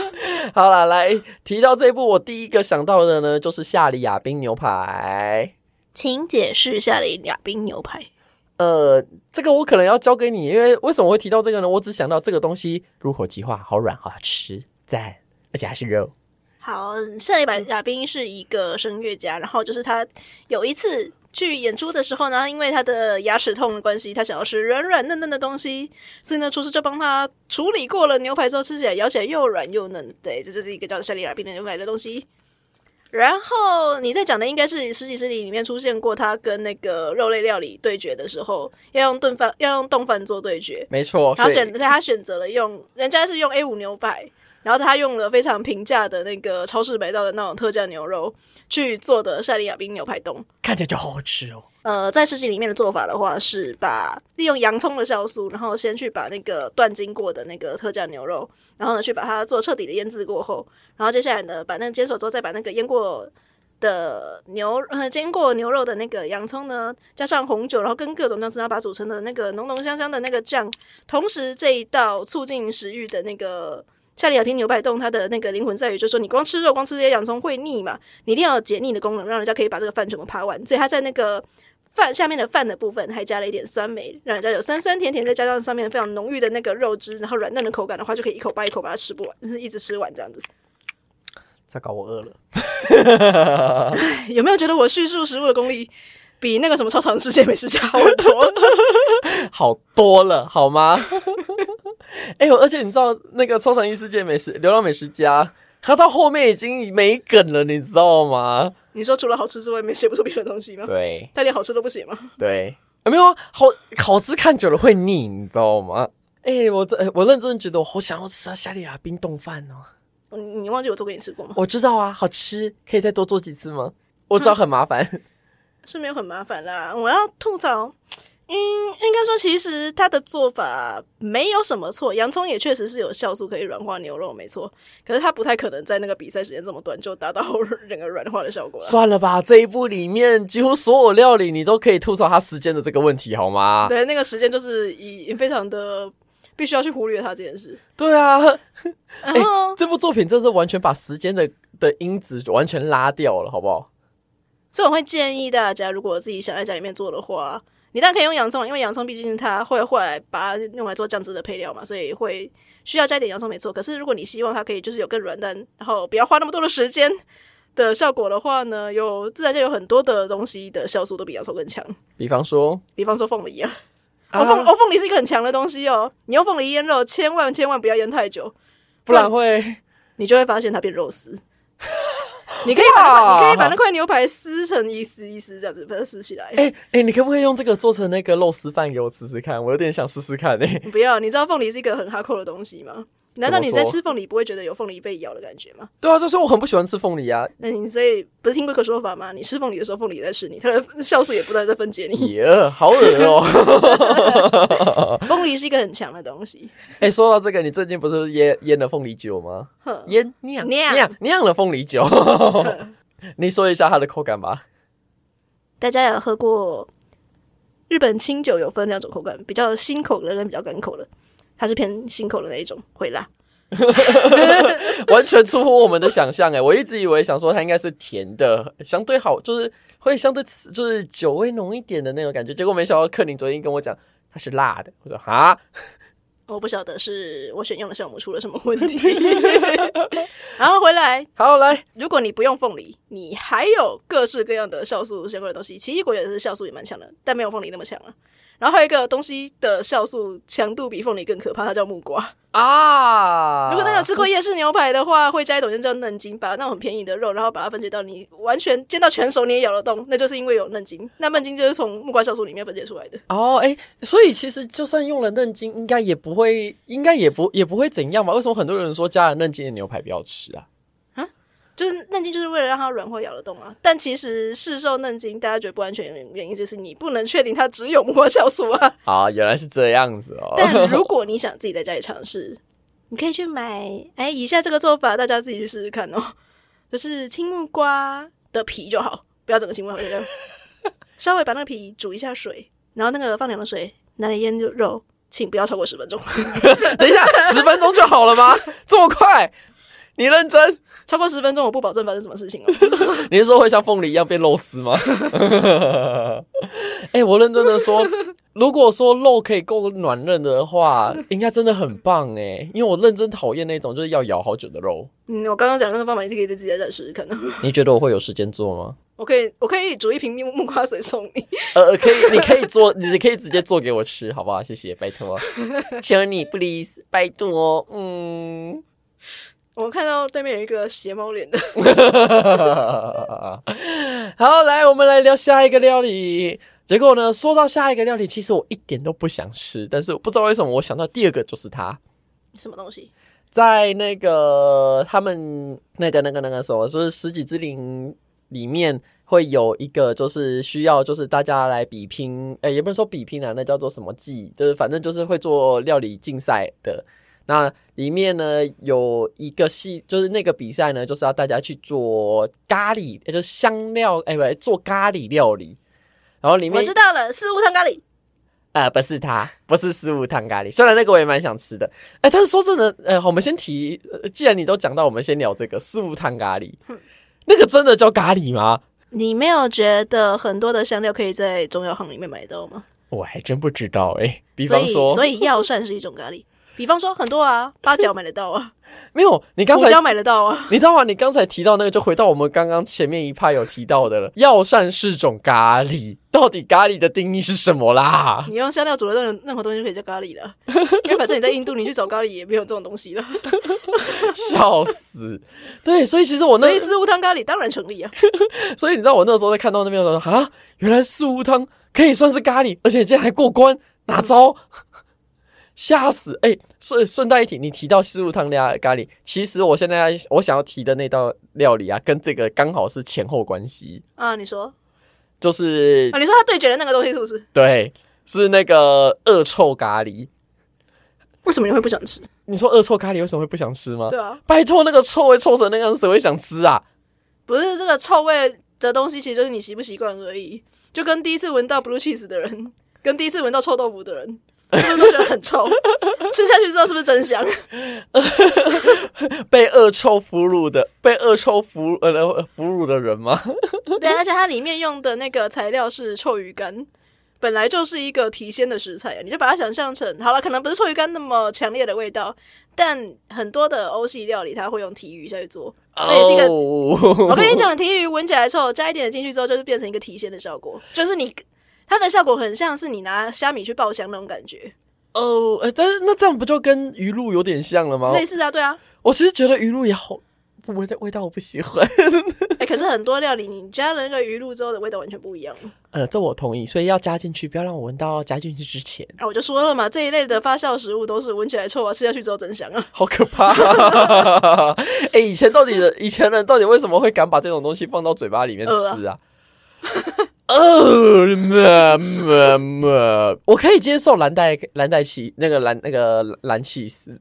好了，来提到这一部，我第一个想到的呢，就是夏里亚宾牛排。请解释夏里亚宾牛排。呃，这个我可能要交给你，因为为什么会提到这个呢？我只想到这个东西入口即化，好软，好吃，赞，而且还是肉。好，夏里亚宾是一个声乐家，然后就是他有一次。去演出的时候呢，因为他的牙齿痛的关系，他想要吃软软嫩嫩的东西，所以呢，厨师就帮他处理过了牛排之后，吃起来咬起来又软又嫩。对，这就是一个叫夏利亚宾的牛排的东西。然后你在讲的应该是《十几十里》里面出现过他跟那个肉类料理对决的时候，要用炖饭，要用冻饭做对决。没错，他选，他选择了用，人家是用 A 五牛排。然后他用了非常平价的那个超市买到的那种特价牛肉去做的夏里亚宾牛排冻，看起来就好好吃哦。呃，在食戟里面的做法的话，是把利用洋葱的酵素，然后先去把那个断筋过的那个特价牛肉，然后呢去把它做彻底的腌制过后，然后接下来呢把那个煎熟之后，再把那个腌过的牛呃煎过牛肉的那个洋葱呢，加上红酒，然后跟各种酱汁，然后把它煮成的那个浓浓香香的那个酱，同时这一道促进食欲的那个。夏利亚平牛排丼，它的那个灵魂在于，就是说你光吃肉、光吃这些洋葱会腻嘛？你一定要有解腻的功能，让人家可以把这个饭全部扒完。所以它在那个饭下面的饭的部分还加了一点酸梅，让人家有酸酸甜甜，再加上上面非常浓郁的那个肉汁，然后软嫩的口感的话，就可以一口扒一口把它吃不完，就是一直吃完这样子。在搞，我饿了。有没有觉得我叙述食物的功力比那个什么超长世界美食家好多？好多了，好吗？哎呦，而且你知道那个超长异世界美食流浪美食家，他到后面已经没梗了，你知道吗？你说除了好吃之外，没写不出别的东西吗？对，他连好吃都不写吗？对，没有啊，好好吃看久了会腻，你知道吗？哎，我这我认真觉得我好想要吃啊，夏利亚冰冻饭哦。你你忘记我做给你吃过吗？我知道啊，好吃，可以再多做几次吗？我知道很麻烦，是没有很麻烦啦。我要吐槽。嗯，应该说，其实他的做法没有什么错，洋葱也确实是有酵素可以软化牛肉，没错。可是他不太可能在那个比赛时间这么短就达到 整个软化的效果。算了吧，这一部里面几乎所有料理你都可以吐槽他时间的这个问题，好吗？对，那个时间就是以非常的必须要去忽略他这件事。对啊，然后、欸、这部作品真是完全把时间的的因子完全拉掉了，好不好？所以我会建议大家，如果自己想在家里面做的话。你当然可以用洋葱，因为洋葱毕竟它会后来把它用来做酱汁的配料嘛，所以会需要加一点洋葱没错。可是如果你希望它可以就是有更软嫩，然后不要花那么多的时间的效果的话呢，有自然界有很多的东西的酵素都比洋葱更强。比方说，比方说凤梨啊，哦凤哦凤梨是一个很强的东西哦。你用凤梨腌肉，千万千万不要腌太久，不然会你就会发现它变肉丝。你可以把那你可以把那块牛排撕成一丝一丝这样子把它撕起来。哎、欸、哎、欸，你可不可以用这个做成那个肉丝饭给我吃吃看？我有点想试试看哎、欸。不要，你知道凤梨是一个很哈扣的东西吗？难道你在吃凤梨不会觉得有凤梨被咬的感觉吗？对啊，就是我很不喜欢吃凤梨啊。那你所以不是听过一个说法吗？你吃凤梨的时候，凤梨也在吃你，它的酵素也不断在分解你。耶、yeah，好恶哦、喔！凤梨是一个很强的东西。哎、欸，说到这个，你最近不是腌腌了凤梨酒吗？腌酿酿酿了凤梨酒。你说一下它的口感吧。大家有喝过日本清酒？有分两种口感，比较辛口的跟比较干口的。它是偏辛口的那一种，会辣，完全出乎我们的想象哎！我一直以为想说它应该是甜的，相对好，就是会相对就是酒味浓一点的那种感觉。结果没想到克林昨天跟我讲它是辣的，我说哈。我不晓得是我选用的酵母出了什么问题，然后回来，好来，如果你不用凤梨，你还有各式各样的酵素相关的东西，奇异果也是酵素也蛮强的，但没有凤梨那么强了。然后还有一个东西的酵素强度比凤梨更可怕，它叫木瓜啊！如果大家有吃过夜市牛排的话，会加一种叫嫩筋，把那种很便宜的肉，然后把它分解到你完全煎到全熟你也咬得动，那就是因为有嫩筋。那嫩筋就是从木瓜酵素里面分解出来的。哦，哎，所以其实就算用了嫩筋，应该也不会，应该也不也不会怎样吧？为什么很多人说加了嫩筋的牛排不要吃啊？就是嫩筋，就是为了让它软或咬得动啊。但其实市售嫩筋，大家觉得不安全的原因就是你不能确定它只有木瓜酵素啊。啊，原来是这样子哦。但 如果你想自己在家里尝试，你可以去买。哎，以下这个做法，大家自己去试试看哦。就是青木瓜的皮就好，不要整个青木瓜，就这样。稍微把那个皮煮一下水，然后那个放凉的水拿来腌肉，请不要超过十分钟。等一下，十分钟就好了吗？这么快？你认真？超过十分钟，我不保证发生什么事情哦。你是说会像凤梨一样变肉丝吗？哎、欸，我认真的说，如果说肉可以够暖嫩的话，应该真的很棒哎。因为我认真讨厌那种就是要咬好久的肉。嗯，我刚刚讲那个方法，你是可以自己在家试试看的。你觉得我会有时间做吗？我可以，我可以煮一瓶木木瓜水送你。呃，可以，你可以做，你可以直接做给我吃，好不好？谢谢，拜托，求你，please，拜托，嗯。我看到对面有一个斜猫脸的。好，来，我们来聊下一个料理。结果呢，说到下一个料理，其实我一点都不想吃，但是我不知道为什么，我想到第二个就是它。什么东西？在那个他们那个那个那个什么，就是十几之灵里面会有一个，就是需要就是大家来比拼，哎、欸，也不能说比拼啊，那叫做什么技，就是反正就是会做料理竞赛的。那里面呢，有一个戏，就是那个比赛呢，就是要大家去做咖喱，也就是香料，哎、欸，不，做咖喱料理。然后里面我知道了，四物汤咖喱。呃，不是它，不是四物汤咖喱。虽然那个我也蛮想吃的，哎、欸，但是说真的，呃，我们先提，既然你都讲到，我们先聊这个四物汤咖喱。那个真的叫咖喱吗？你没有觉得很多的香料可以在中药行里面买到吗？我还真不知道哎、欸。比方说，所以药膳是一种咖喱。比方说很多啊，八角买得到啊，没有，你刚才买得到啊，你知道吗？你刚才提到那个，就回到我们刚刚前面一派有提到的了。药膳是种咖喱，到底咖喱的定义是什么啦？你用香料煮的任何任何东西就可以叫咖喱了，因为反正你在印度，你去找咖喱也没有这种东西了。笑死！对，所以其实我那所以四物汤咖喱当然成立啊。所以你知道我那时候在看到那边的时候啊，原来四物汤可以算是咖喱，而且竟然还过关，哪招？吓死！哎、欸，顺顺带一提，你提到四物汤加咖喱，其实我现在我想要提的那道料理啊，跟这个刚好是前后关系啊。你说，就是啊，你说他对决的那个东西是不是？对，是那个恶臭咖喱。为什么你会不想吃？你说恶臭咖喱为什么会不想吃吗？对啊，拜托，那个臭味臭成那样，谁会想吃啊？不是这个臭味的东西，其实就是你习不习惯而已。就跟第一次闻到 blue cheese 的人，跟第一次闻到臭豆腐的人。是不是都觉得很臭？吃下去之后是不是真香？被恶臭俘虏的，被恶臭俘呃俘虏的人吗？对，而且它里面用的那个材料是臭鱼干，本来就是一个提鲜的食材啊，你就把它想象成好了，可能不是臭鱼干那么强烈的味道，但很多的欧系料理它会用提鱼下去做，是一个。我跟你讲，提鱼闻起来臭，加一点进去之后，就是变成一个提鲜的效果，就是你它的效果很像是你拿虾米去爆香那种感觉。哦，哎，但是那这样不就跟鱼露有点像了吗？类似啊，对啊。我其实觉得鱼露也好。味道味道我不喜欢，哎、欸，可是很多料理你加了那个鱼露之后的味道完全不一样。呃，这我同意，所以要加进去，不要让我闻到加进去之前。啊，我就说了嘛，这一类的发酵食物都是闻起来臭啊，吃下去之后真香啊，好可怕！哎、欸，以前到底的以前人到底为什么会敢把这种东西放到嘴巴里面吃啊？呃，那么么，我可以接受蓝带蓝带起那个蓝那个蓝起司。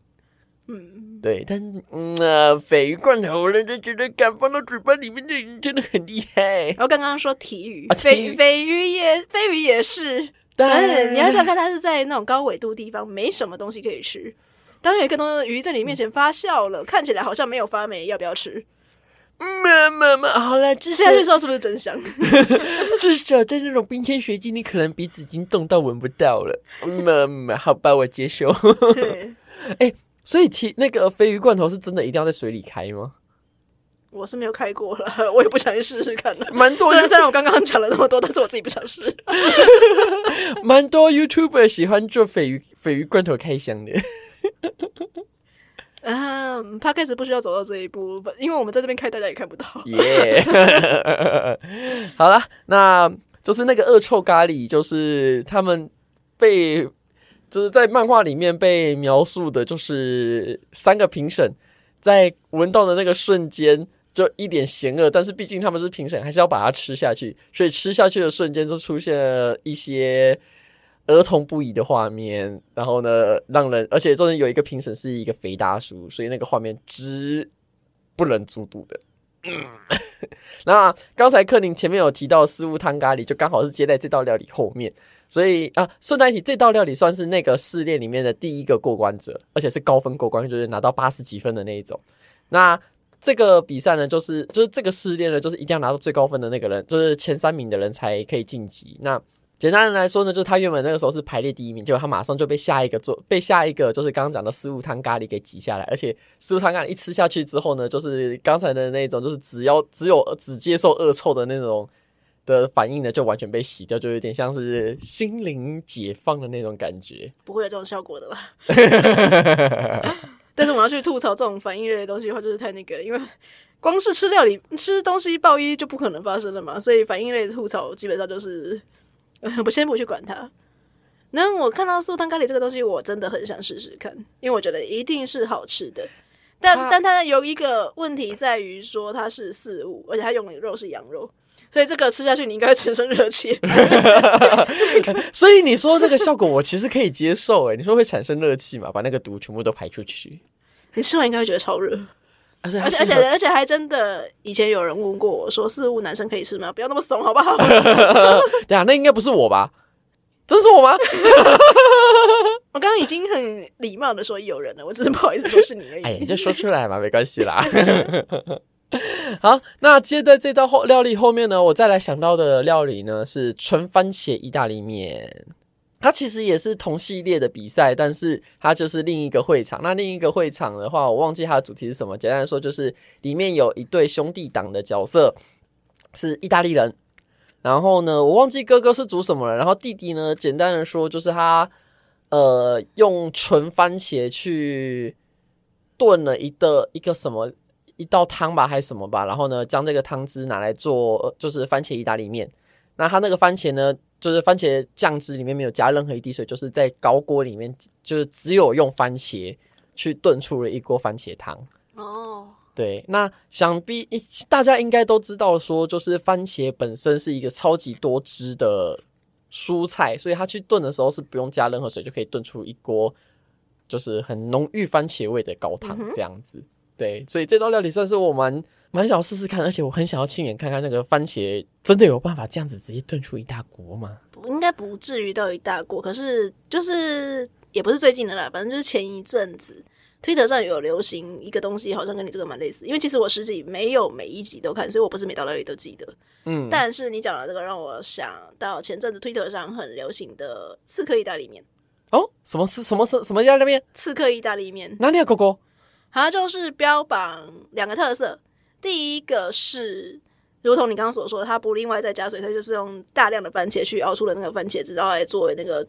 嗯，对，但嗯啊，鯡鱼罐头，人家觉得敢放到嘴巴里面的人真的很厉害。然后刚刚说体鱼，鲱鲱鱼也鲱鱼也是，但是你要想看它是在那种高纬度地方，没什么东西可以吃。当有一个东西鱼在你面前发酵了，看起来好像没有发霉，要不要吃？妈妈妈，好了，接下去说是不是真香？至少在那种冰天雪地，你可能鼻子已经冻到闻不到了。妈妈，好吧，我接受。哎。所以，其那个鲱鱼罐头是真的一定要在水里开吗？我是没有开过了，我也不想去试试看的。蛮多，虽然虽然我刚刚讲了那么多，但是我自己不想试。蛮多 YouTuber 喜欢做鲱鱼鲱鱼罐头开箱的。嗯，他开始不需要走到这一步，因为我们在这边开，大家也看不到。耶好了，那就是那个恶臭咖喱，就是他们被。就是在漫画里面被描述的，就是三个评审在闻到的那个瞬间就一点嫌恶，但是毕竟他们是评审，还是要把它吃下去，所以吃下去的瞬间就出现了一些儿童不宜的画面，然后呢，让人而且中间有一个评审是一个肥大叔，所以那个画面之不忍卒读的。嗯，那刚才克林前面有提到四物汤咖喱，就刚好是接在这道料理后面。所以啊，顺带一提，这道料理算是那个试炼里面的第一个过关者，而且是高分过关，就是拿到八十几分的那一种。那这个比赛呢，就是就是这个试炼呢，就是一定要拿到最高分的那个人，就是前三名的人才可以晋级。那简单的来说呢，就是他原本那个时候是排列第一名，结果他马上就被下一个做被下一个就是刚刚讲的四物汤咖喱给挤下来，而且四物汤咖喱一吃下去之后呢，就是刚才的那种，就是只要只有只接受恶臭的那种。的反应呢，就完全被洗掉，就有点像是心灵解放的那种感觉。不会有这种效果的吧？但是我要去吐槽这种反应类的东西的话，就是太那个，因为光是吃料理、吃东西爆衣就不可能发生了嘛，所以反应类的吐槽基本上就是，我先不去管它。那我看到素汤咖喱这个东西，我真的很想试试看，因为我觉得一定是好吃的。但它但它有一个问题在于说它是四物，而且它用的肉是羊肉。所以这个吃下去，你应该会产生热气。所以你说那个效果，我其实可以接受。哎，你说会产生热气嘛？把那个毒全部都排出去。你吃完应该会觉得超热，而且而且而且还真的，以前有人问过我说，四物男生可以吃吗？不要那么怂，好不好？对啊，那应该不是我吧？真是我吗？我刚刚已经很礼貌的说有人了，我只是不好意思说是你而已。哎，你就说出来嘛，没关系啦。好，那接在这道后料理后面呢，我再来想到的料理呢是纯番茄意大利面。它其实也是同系列的比赛，但是它就是另一个会场。那另一个会场的话，我忘记它的主题是什么。简单说，就是里面有一对兄弟档的角色是意大利人，然后呢，我忘记哥哥是煮什么了，然后弟弟呢，简单的说就是他呃用纯番茄去炖了一个一个什么。一道汤吧，还是什么吧？然后呢，将这个汤汁拿来做，就是番茄意大利面。那他那个番茄呢，就是番茄酱汁里面没有加任何一滴水，就是在高锅里面，就是只有用番茄去炖出了一锅番茄汤。哦，对。那想必大家应该都知道，说就是番茄本身是一个超级多汁的蔬菜，所以它去炖的时候是不用加任何水就可以炖出一锅，就是很浓郁番茄味的高汤这样子。嗯对，所以这道料理算是我蛮蛮想要试试看，而且我很想要亲眼看看那个番茄真的有办法这样子直接炖出一大锅吗？不，应该不至于到一大锅，可是就是也不是最近的啦，反正就是前一阵子推特上有流行一个东西，好像跟你这个蛮类似。因为其实我实际没有每一集都看，所以我不是每到那里都记得。嗯，但是你讲的这个让我想到前阵子推特上很流行的刺客意大利面。哦，什么是什么是什么意大利面？刺客意大利面。哪里啊，狗狗？它就是标榜两个特色，第一个是，如同你刚刚所说的，它不另外再加水，它就是用大量的番茄去熬出了那个番茄汁，然后来作为那个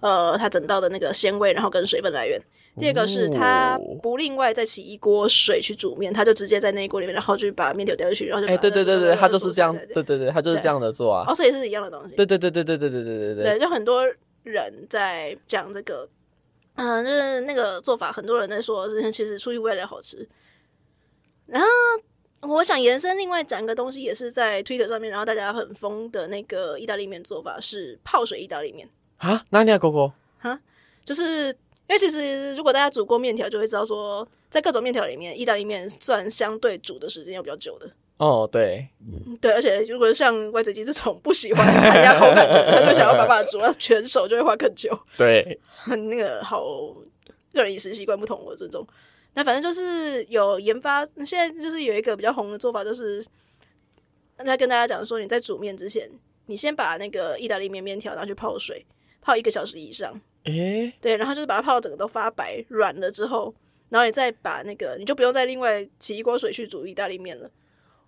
呃它整道的那个鲜味，然后跟水分来源。第二个是它不另外再起一锅水去煮面，它就直接在那一锅里面，然后就把面条丢进去，然后就哎、欸，对对对对，它就是这样，对对对，它就是这样的做啊。哦，所以是一样的东西。对对对对对对对对对对，对，就很多人在讲这个。嗯，就是那个做法，很多人在说，其实出于为了好吃。然后我想延伸另外讲一个东西，也是在 Twitter 上面，然后大家很疯的那个意大利面做法是泡水意大利面啊？哪里啊，哥哥？哈，就是因为其实如果大家煮过面条，就会知道说，在各种面条里面，意大利面算相对煮的时间要比较久的。哦，对，对，而且如果像歪嘴鸡这种不喜欢弹牙口感的，他就想要把把它煮到全熟，就会花更久。对，很那个好，个人饮食习惯不同，我尊重。那反正就是有研发，现在就是有一个比较红的做法，就是在跟大家讲说，你在煮面之前，你先把那个意大利面面条拿去泡水，泡一个小时以上。诶、欸，对，然后就是把它泡到整个都发白软了之后，然后你再把那个，你就不用再另外起一锅水去煮意大利面了。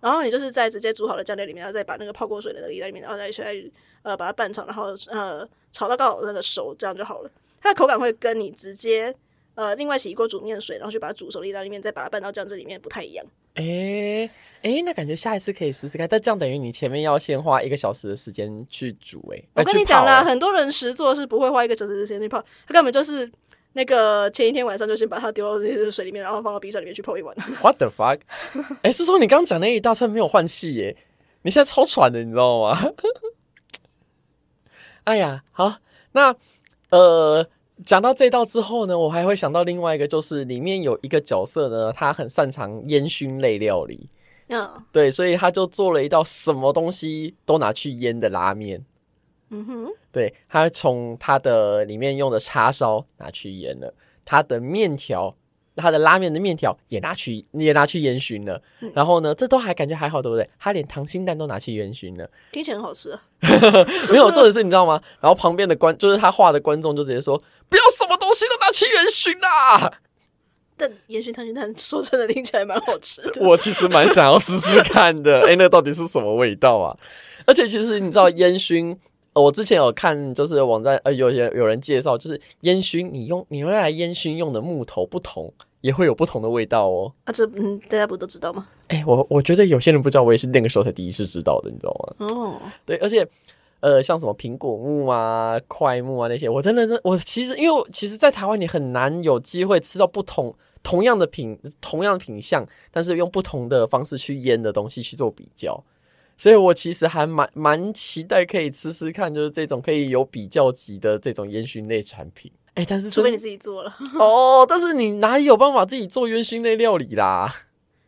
然后你就是在直接煮好的酱料里面，然后再把那个泡过水的那个意大利面，然后再去呃把它拌炒，然后呃炒到刚好那个熟，这样就好了。它的口感会跟你直接呃另外洗一锅煮面水，然后去把它煮熟的意大利面，再把它拌到酱汁里面不太一样。诶诶，那感觉下一次可以试试看。但这样等于你前面要先花一个小时的时间去煮诶。我跟你讲啦，很多人实做是不会花一个小时的时间去泡，他根本就是。那个前一天晚上就先把它丢到那个水里面，然后放到冰箱里面去泡一晚。What the fuck？哎、欸，是说你刚刚讲那一大串没有换气耶？你现在超喘的，你知道吗？哎呀，好，那呃，讲到这道之后呢，我还会想到另外一个，就是里面有一个角色呢，他很擅长烟熏类料理。嗯，对，所以他就做了一道什么东西都拿去腌的拉面。嗯哼，对，他从他的里面用的叉烧拿去腌了，他的面条，他的拉面的面条也拿去也拿去烟熏了，嗯。然后呢，这都还感觉还好，对不对？他连溏心蛋都拿去烟熏了，听起来很好吃啊。没有，做的是你知道吗？然后旁边的观，就是他画的观众就直接说：“不要什么东西都拿去烟熏啦！”但烟熏溏心蛋说真的听起来蛮好吃的，我其实蛮想要试试看的。哎、欸，那到底是什么味道啊？而且其实你知道 烟熏。我之前有看，就是网站呃，有些有人介绍，就是烟熏，你用你用来烟熏用的木头不同，也会有不同的味道哦。啊，这嗯，大家不都知道吗？哎、欸，我我觉得有些人不知道，我也是那个时候才第一次知道的，你知道吗？哦，对，而且呃，像什么苹果木啊、块木啊那些，我真的是我其实因为其实，在台湾你很难有机会吃到不同同样的品同样的品相，但是用不同的方式去腌的东西去做比较。所以我其实还蛮蛮期待可以吃吃看，就是这种可以有比较级的这种烟熏类产品。哎、欸，但是除非你自己做了 哦，但是你哪里有办法自己做烟熏类料理啦？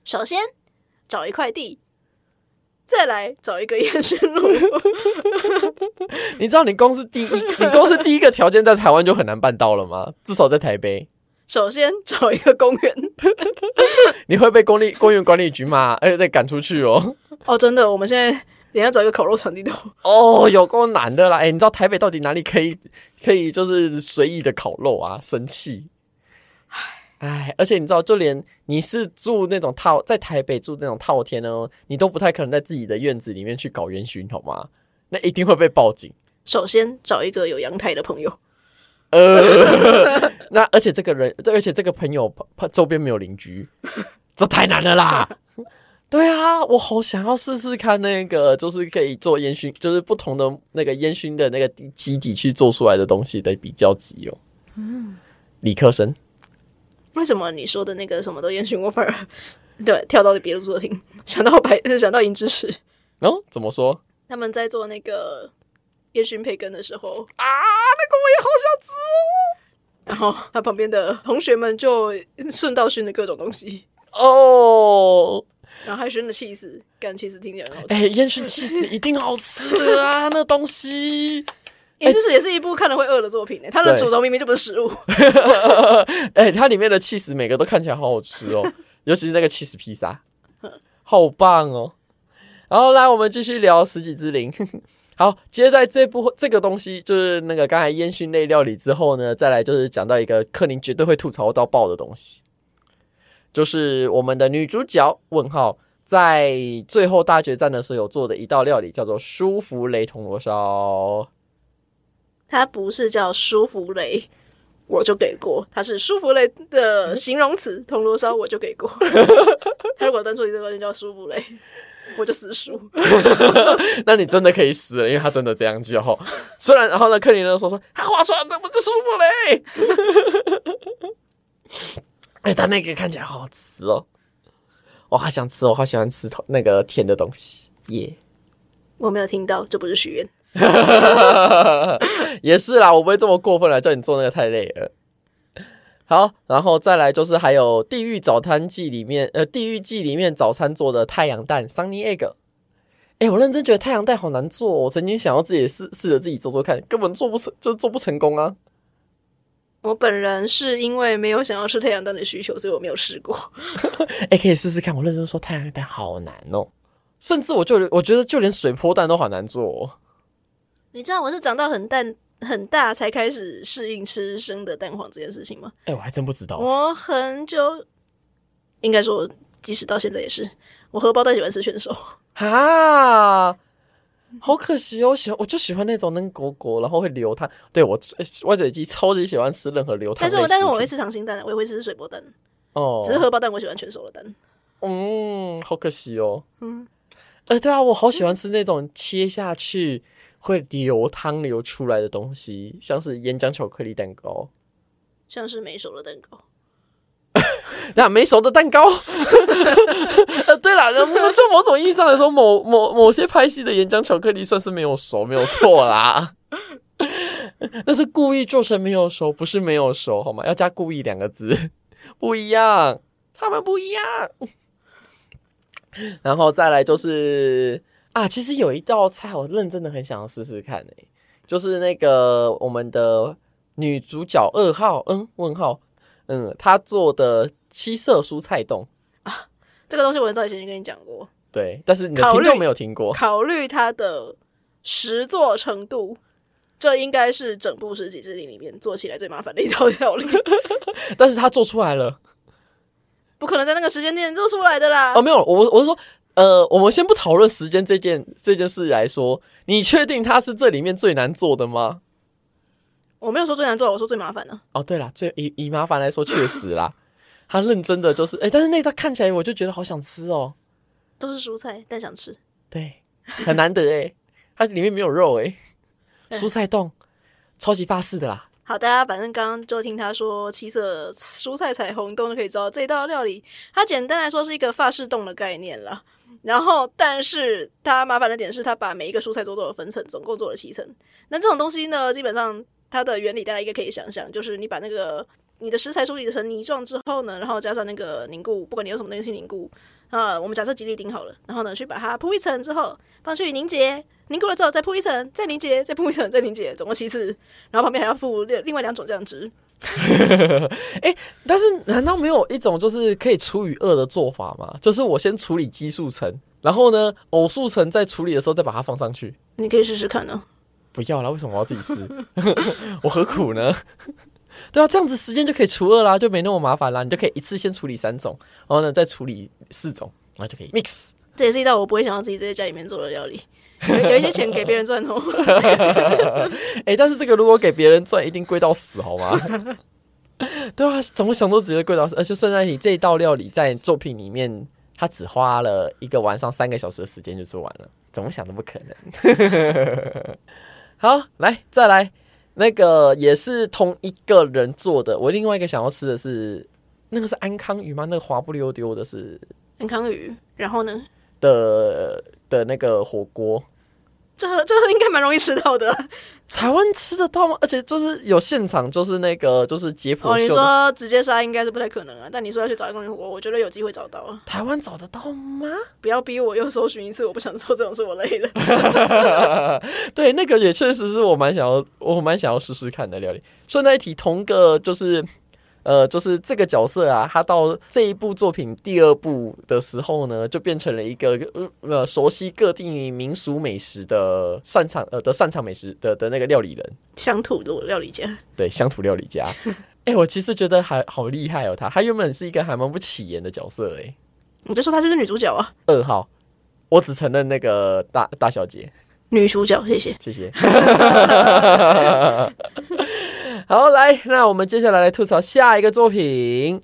首先找一块地，再来找一个烟熏炉。你知道你公司第一，你公司第一个条件在台湾就很难办到了吗？至少在台北。首先找一个公园，你会被公立公园管理局骂，而且再赶出去哦。哦，真的，我们现在连要找一个烤肉场地都哦，有够难的啦！哎，你知道台北到底哪里可以可以就是随意的烤肉啊？生气，哎，而且你知道，就连你是住那种套在台北住那种套天哦，你都不太可能在自己的院子里面去搞烟熏，好吗？那一定会被报警。首先找一个有阳台的朋友。呃，那而且这个人，而且这个朋友他周边没有邻居，这太难了啦。对啊，我好想要试试看那个，就是可以做烟熏，就是不同的那个烟熏的那个基底去做出来的东西的比较级哦。嗯，理科生，为什么你说的那个什么都烟熏过反而 对跳到别的作品，想到白 想到银之匙哦？怎么说？他们在做那个烟熏培根的时候啊，那个我也好想吃哦。然后他旁边的同学们就顺道熏了各种东西哦。然后还熏的气死，干气死听起来很好吃。哎、欸，烟熏气死一定好吃的啊，那东西。欸《银之匙》也是一部看了会饿的作品呢。它的主轴明明就不是食物。哎、欸，它里面的气死每个都看起来好好吃哦，尤其是那个起司披萨，好棒哦。然后来，我们继续聊《食戟之灵》。好，接在这部这个东西，就是那个刚才烟熏类料理之后呢，再来就是讲到一个克林绝对会吐槽到爆的东西，就是我们的女主角问号在最后大决战的时候有做的一道料理，叫做舒芙蕾铜锣烧。它不是叫舒芙蕾，我就给过；它是舒芙蕾的形容词，铜锣烧我就给过。他如果单说一个东西叫舒芙蕾。我就死输，那你真的可以死了，因为他真的这样叫。虽然，然后呢，克林呢说说他画出来那么的舒服嘞，哎，它那个看起来好好吃哦，我好想吃，我好喜欢吃那个甜的东西耶。我没有听到，这不是许愿，也是啦，我不会这么过分来叫你做那个太累了。好，然后再来就是还有《地狱早餐记》里面，呃，《地狱记》里面早餐做的太阳蛋 （Sunny Egg）。哎，我认真觉得太阳蛋好难做，我曾经想要自己试试着自己做做看，根本做不成，就是做不成功啊。我本人是因为没有想要吃太阳蛋的需求，所以我没有试过。哎，可以试试看。我认真说，太阳蛋好难哦，甚至我就我觉得就连水波蛋都好难做哦。你知道我是长到很蛋。很大才开始适应吃生的蛋黄这件事情吗？哎、欸，我还真不知道。我很久，应该说，即使到现在也是，我荷包蛋喜欢吃全熟。哈，好可惜哦！我喜欢，我就喜欢那种嫩果果，然后会流汤。对我吃，歪嘴鸡超级喜欢吃任何流汤。但是我但是我会吃溏心蛋，我也会吃水波蛋。哦，只是荷包蛋我喜欢全熟的蛋。嗯，好可惜哦。嗯，哎、欸，对啊，我好喜欢吃那种切下去。会流汤流出来的东西，像是岩浆巧克力蛋糕，像是没熟的蛋糕。那没熟的蛋糕，呃，对了，就某种意义上来说，某某某些拍戏的岩浆巧克力算是没有熟，没有错啦。那是故意做成没有熟，不是没有熟，好吗？要加“故意”两个字，不一样，他们不一样。然后再来就是。啊，其实有一道菜我认真的很想要试试看诶，就是那个我们的女主角二号，嗯，问号，嗯，他做的七色蔬菜冻啊，这个东西我很早以前就跟你讲过，对，但是你的听众没有听过。考虑它的实作程度，这应该是整部《食戟之灵》里面做起来最麻烦的一道料理，但是他做出来了，不可能在那个时间点做出来的啦。哦，没有，我我是说。呃，我们先不讨论时间这件这件事来说，你确定它是这里面最难做的吗？我没有说最难做，我说最麻烦的。哦，对了，最以以麻烦来说，确实啦，他认真的就是，哎、欸，但是那道看起来我就觉得好想吃哦，都是蔬菜，但想吃，对，很难得哎，它里面没有肉哎，蔬菜冻，超级法式的啦。好，大家反正刚刚就听他说七色蔬菜彩虹冻就可以知道这道料理，它简单来说是一个法式冻的概念啦。然后，但是它麻烦的点是，它把每一个蔬菜都做了分层，总共做了七层。那这种东西呢，基本上它的原理大家应该可以想象，就是你把那个你的食材处理成泥状之后呢，然后加上那个凝固，不管你用什么东西凝固啊，我们假设吉利丁好了，然后呢去把它铺一层之后放去凝结，凝固了之后再铺一层，再凝结，再铺一层，再凝结，总共七次。然后旁边还要铺另另外两种酱汁。哎、欸，但是难道没有一种就是可以除以二的做法吗？就是我先处理奇数层，然后呢偶数层在处理的时候再把它放上去。你可以试试看呢。不要啦，为什么我要自己试？我何苦呢？对啊，这样子时间就可以除二啦，就没那么麻烦啦。你就可以一次先处理三种，然后呢再处理四种，然后就可以 mix。这也是一道我不会想要自己在家里面做的料理。有，一些钱给别人赚哦。哎、欸，但是这个如果给别人赚，一定贵到死，好吗？对啊，怎么想都觉得贵到死。而且算在你这一道料理在作品里面，他只花了一个晚上三个小时的时间就做完了，怎么想都不可能。好，来再来，那个也是同一个人做的。我另外一个想要吃的是那个是安康鱼吗？那个滑不溜丢的是安康鱼，然后呢？的。的那个火锅，这这应该蛮容易吃到的。台湾吃得到吗？而且就是有现场，就是那个就是解剖秀。哦，你说直接杀应该是不太可能啊。但你说要去找一个我，我觉得有机会找到。台湾找得到吗？不要逼我又搜寻一次，我不想做这种事，我累了。对，那个也确实是我蛮想要，我蛮想要试试看的料理。顺带一提，同个就是。呃，就是这个角色啊，他到这一部作品第二部的时候呢，就变成了一个呃熟悉各地民俗美食的擅长呃的擅长美食的的那个料理人，乡土的料理家。对，乡土料理家。哎、欸，我其实觉得还好厉害哦，他他原本是一个还蛮不起眼的角色，哎，我就说他就是女主角啊。二号，我只承认那个大大小姐，女主角，谢谢，谢谢。好，来，那我们接下来来吐槽下一个作品，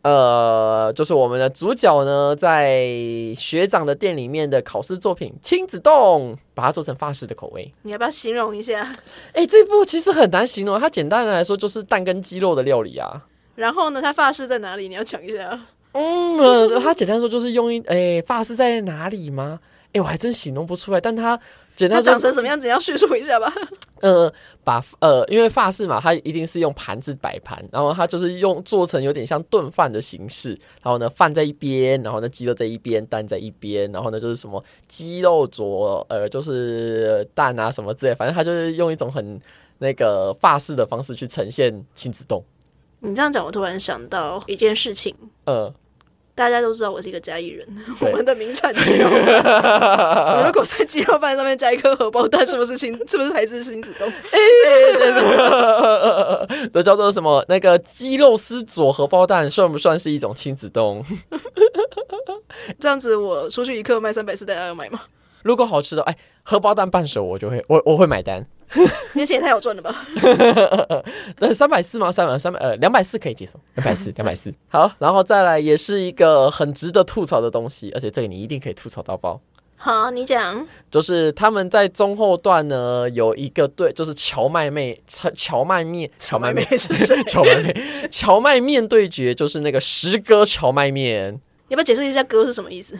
呃，就是我们的主角呢，在学长的店里面的考试作品《亲子冻》，把它做成法式的口味。你要不要形容一下？哎、欸，这部其实很难形容，它简单的来说就是蛋跟鸡肉的料理啊。然后呢，它法式在哪里？你要讲一下。嗯，呃、它简单说就是用一，哎、欸，法式在哪里吗？哎、欸，我还真形容不出来，但它。简单长成什么样子？要叙述一下吧。呃，把呃，因为法式嘛，它一定是用盘子摆盘，然后它就是用做成有点像炖饭的形式。然后呢，饭在一边，然后呢，鸡肉在一边，蛋在一边，然后呢，就是什么鸡肉佐呃，就是蛋啊什么之类，反正它就是用一种很那个法式的方式去呈现亲子丼。你这样讲，我突然想到一件事情。呃。大家都知道我是一个嘉义人，我们的名产鸡肉饭。如果在鸡肉饭上面加一颗荷包蛋，是不是亲？是不是还是亲子丼？这叫做什么？那个鸡肉丝佐荷包蛋，算不算是一种亲子丼？这样子，我出去一克卖三百四，大家要买吗？如果好吃的，哎，荷包蛋半熟，我就会，我我会买单。你钱也太好赚了吧？那三百四吗？三百三百呃，两百四可以接受，两百四 两百四。好，然后再来也是一个很值得吐槽的东西，而且这个你一定可以吐槽到爆。好，你讲。就是他们在中后段呢，有一个对，就是荞麦妹、蕎蕎麦面、荞麦面是谁？荞麦妹、荞麦面对决，就是那个十哥荞麦面。要不要解释一下“哥”是什么意思？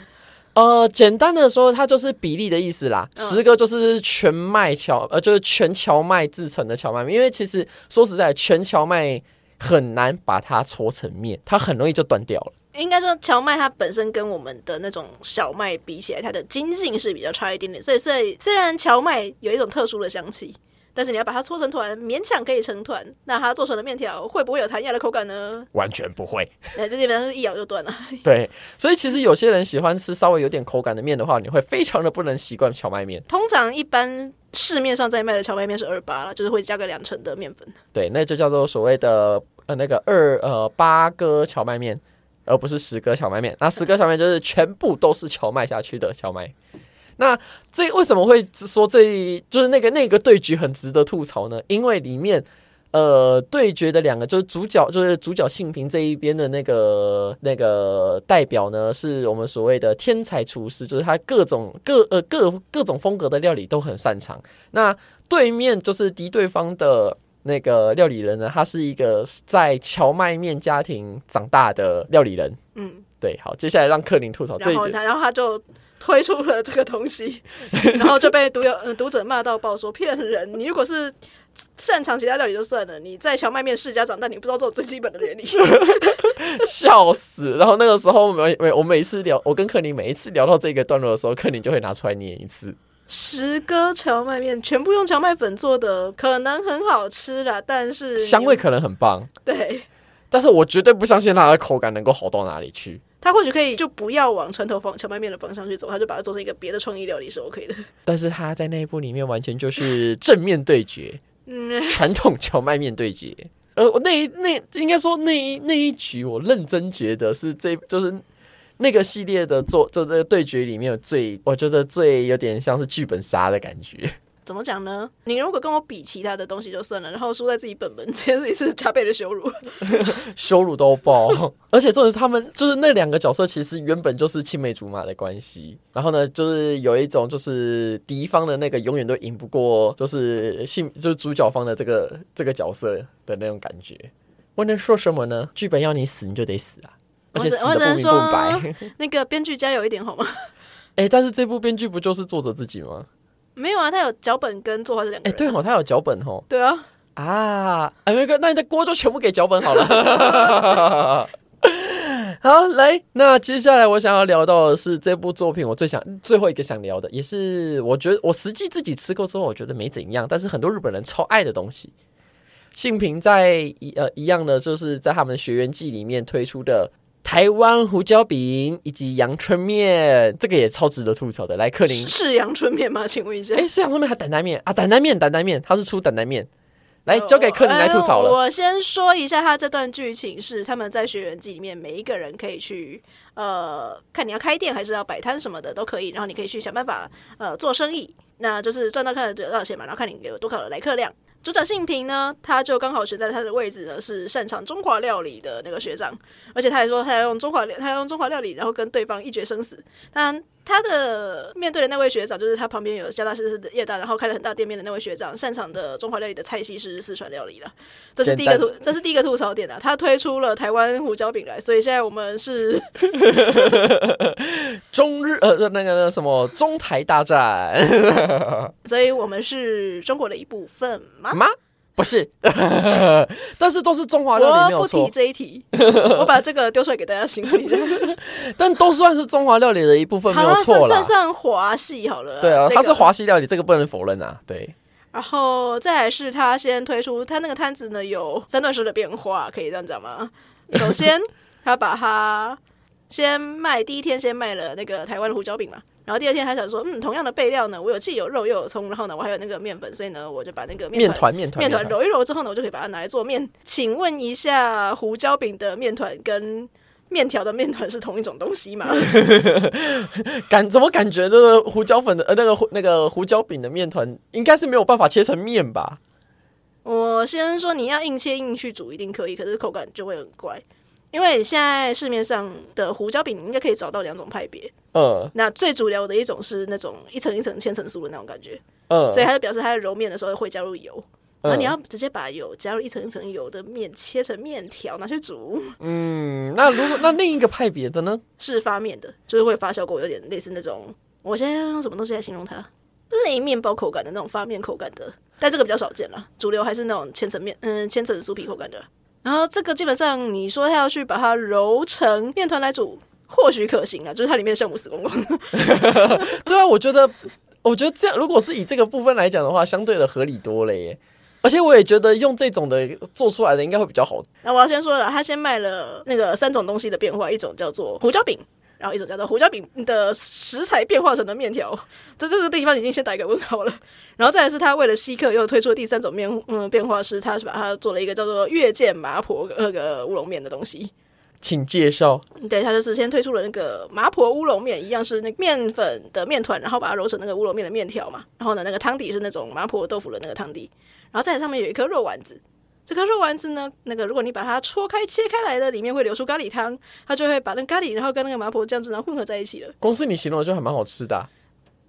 呃，简单的说，它就是比例的意思啦。嗯、十个就是全麦荞，呃，就是全荞麦制成的荞麦面。因为其实说实在，全荞麦很难把它搓成面，它很容易就断掉了。应该说，荞麦它本身跟我们的那种小麦比起来，它的筋性是比较差一点点。所以，所以虽然荞麦有一种特殊的香气。但是你要把它搓成团，勉强可以成团。那它做成的面条会不会有弹牙的口感呢？完全不会。哎，这基本上是一咬就断了。对，所以其实有些人喜欢吃稍微有点口感的面的话，你会非常的不能习惯荞麦面。通常一般市面上在卖的荞麦面是二八了，就是会加个两成的面粉。对，那就叫做所谓的呃那个二呃八哥荞麦面，而不是十哥荞麦面。那十哥荞麦就是全部都是荞麦下去的荞麦。那这为什么会说这就是那个那个对局很值得吐槽呢？因为里面呃对决的两个就是主角就是主角幸平这一边的那个那个代表呢，是我们所谓的天才厨师，就是他各种各呃各各种风格的料理都很擅长。那对面就是敌对方的那个料理人呢，他是一个在荞麦面家庭长大的料理人。嗯，对，好，接下来让克林吐槽这一点，然后他就。推出了这个东西，然后就被读友呃读者骂到爆，说骗人！你如果是擅长其他料理就算了，你在荞麦面世家长大，你不知道这种最基本的原理，笑死！然后那个时候每每我每一次聊，我跟克林每一次聊到这个段落的时候，克林就会拿出来念一次。十哥荞麦面全部用荞麦粉做的，可能很好吃啦，但是香味可能很棒，对，但是我绝对不相信它的口感能够好到哪里去。他或许可以就不要往传统方荞麦面的方向去走，他就把它做成一个别的创意料理是 OK 的。但是他在那一部里面完全就是正面对决，嗯，传统荞麦面对决。呃，我那一那应该说那一那一局，我认真觉得是这就是那个系列的做就这个对决里面最我觉得最有点像是剧本杀的感觉。怎么讲呢？你如果跟我比其他的东西就算了，然后输在自己本本，这件事情是加倍的羞辱，羞辱都爆。而且重点是他们就是那两个角色，其实原本就是青梅竹马的关系。然后呢，就是有一种就是敌方的那个永远都赢不过，就是性就是主角方的这个这个角色的那种感觉。我能说什么呢？剧本要你死，你就得死啊！而且死的不明不白。那个编剧加油一点好吗？哎、欸，但是这部编剧不就是作者自己吗？没有啊，他有脚本跟作画这两个。哎，对哦，他有脚本哦。对啊。啊，哎，那个，那你的锅就全部给脚本好了。好，来，那接下来我想要聊到的是这部作品，我最想最后一个想聊的，也是我觉得我实际自己吃过之后，我觉得没怎样，但是很多日本人超爱的东西。幸平在一呃一样的，就是在他们的学员季里面推出的台湾胡椒饼以及阳春面，这个也超值得吐槽的。来，克林是阳春面吗？请问一下，哎，是阳春面还是担担面啊？担担面，担担面，他是出担担面。来交给克林来吐槽了。我先说一下，他这段剧情是他们在学员季里面，每一个人可以去呃，看你要开店还是要摆摊什么的都可以，然后你可以去想办法呃做生意，那就是赚到看得得到钱嘛，然后看你有多少的来客量。主角幸平呢，他就刚好选在他的位置呢，是擅长中华料理的那个学长，而且他还说他要用中华料，他要用中华料理，然后跟对方一决生死。当然，他的面对的那位学长，就是他旁边有家大师的业大，然后开了很大店面的那位学长，擅长的中华料理的菜系是四川料理了。这是第一个吐，这是第一个吐槽点啊。他推出了台湾胡椒饼来，所以现在我们是 中日呃那个那什么中台大战，所以我们是中国的一部分吗？吗？不是，但是都是中华料理，没有错。我不提这一题，我把这个丢出来给大家形容一下。但都算是中华料理的一部分，没有错啦。算算华系好了。对啊，这个、它是华系料理，这个不能否认啊。对。然后再来是他先推出他那个摊子呢，有三段式的变化，可以这样讲吗？首先，他把它先卖，第一天先卖了那个台湾的胡椒饼嘛。然后第二天还想说，嗯，同样的备料呢，我有既有肉又有葱，然后呢，我还有那个面粉，所以呢，我就把那个面团面团面团揉一揉之后呢，我就可以把它拿来做面。请问一下，胡椒饼的面团跟面条的面团是同一种东西吗？感怎么感觉这个胡椒粉的呃那个那个胡椒饼的面团应该是没有办法切成面吧？我先说你要硬切硬去煮一定可以，可是口感就会很怪。因为现在市面上的胡椒饼，你应该可以找到两种派别。嗯，那最主流的一种是那种一层一层千层酥的那种感觉。嗯，所以它就表示它在揉面的时候会加入油，然后你要直接把油加入一层一层油的面切成面条拿去煮。嗯，那如果 那另一个派别的呢？是发面的，就是会发酵过，有点类似那种。我现在要用什么东西来形容它？类面包口感的那种发面口感的，但这个比较少见了。主流还是那种千层面，嗯，千层酥皮口感的。然后这个基本上，你说他要去把它揉成面团来煮，或许可行啊，就是它里面的圣母死光光。对啊，我觉得，我觉得这样，如果是以这个部分来讲的话，相对的合理多了耶。而且我也觉得用这种的做出来的应该会比较好。那我要先说了，他先卖了那个三种东西的变化，一种叫做胡椒饼。然后一种叫做胡椒饼的食材变化成的面条，在这个地方已经先打一个问号了。然后再来是他为了吸客又推出了第三种面，嗯，变化是他是把它做了一个叫做月见麻婆那个乌龙面的东西。请介绍。对，他就是先推出了那个麻婆乌龙面，一样是那个面粉的面团，然后把它揉成那个乌龙面的面条嘛。然后呢，那个汤底是那种麻婆豆腐的那个汤底，然后在上面有一颗肉丸子。这颗肉丸子呢，那个如果你把它戳开切开来的，里面会流出咖喱汤，它就会把那咖喱，然后跟那个麻婆酱汁然后混合在一起了。公司你形容的就还蛮好吃的啊。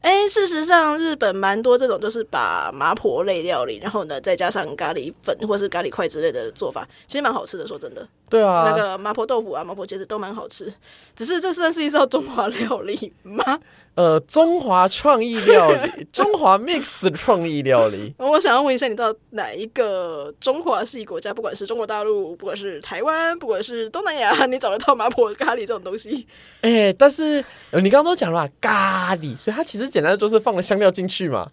哎，事实上，日本蛮多这种，就是把麻婆类料理，然后呢，再加上咖喱粉或是咖喱块之类的做法，其实蛮好吃的。说真的，对啊，那个麻婆豆腐啊，麻婆茄子都蛮好吃。只是这算是一道中华料理吗？呃，中华创意料理，中华 mix 创意料理。我想要问一下，你到哪一个中华系国家？不管是中国大陆，不管是台湾，不管是东南亚，你找得到麻婆咖喱这种东西？哎、欸，但是你刚刚都讲了咖喱，所以它其实简单的就是放了香料进去嘛。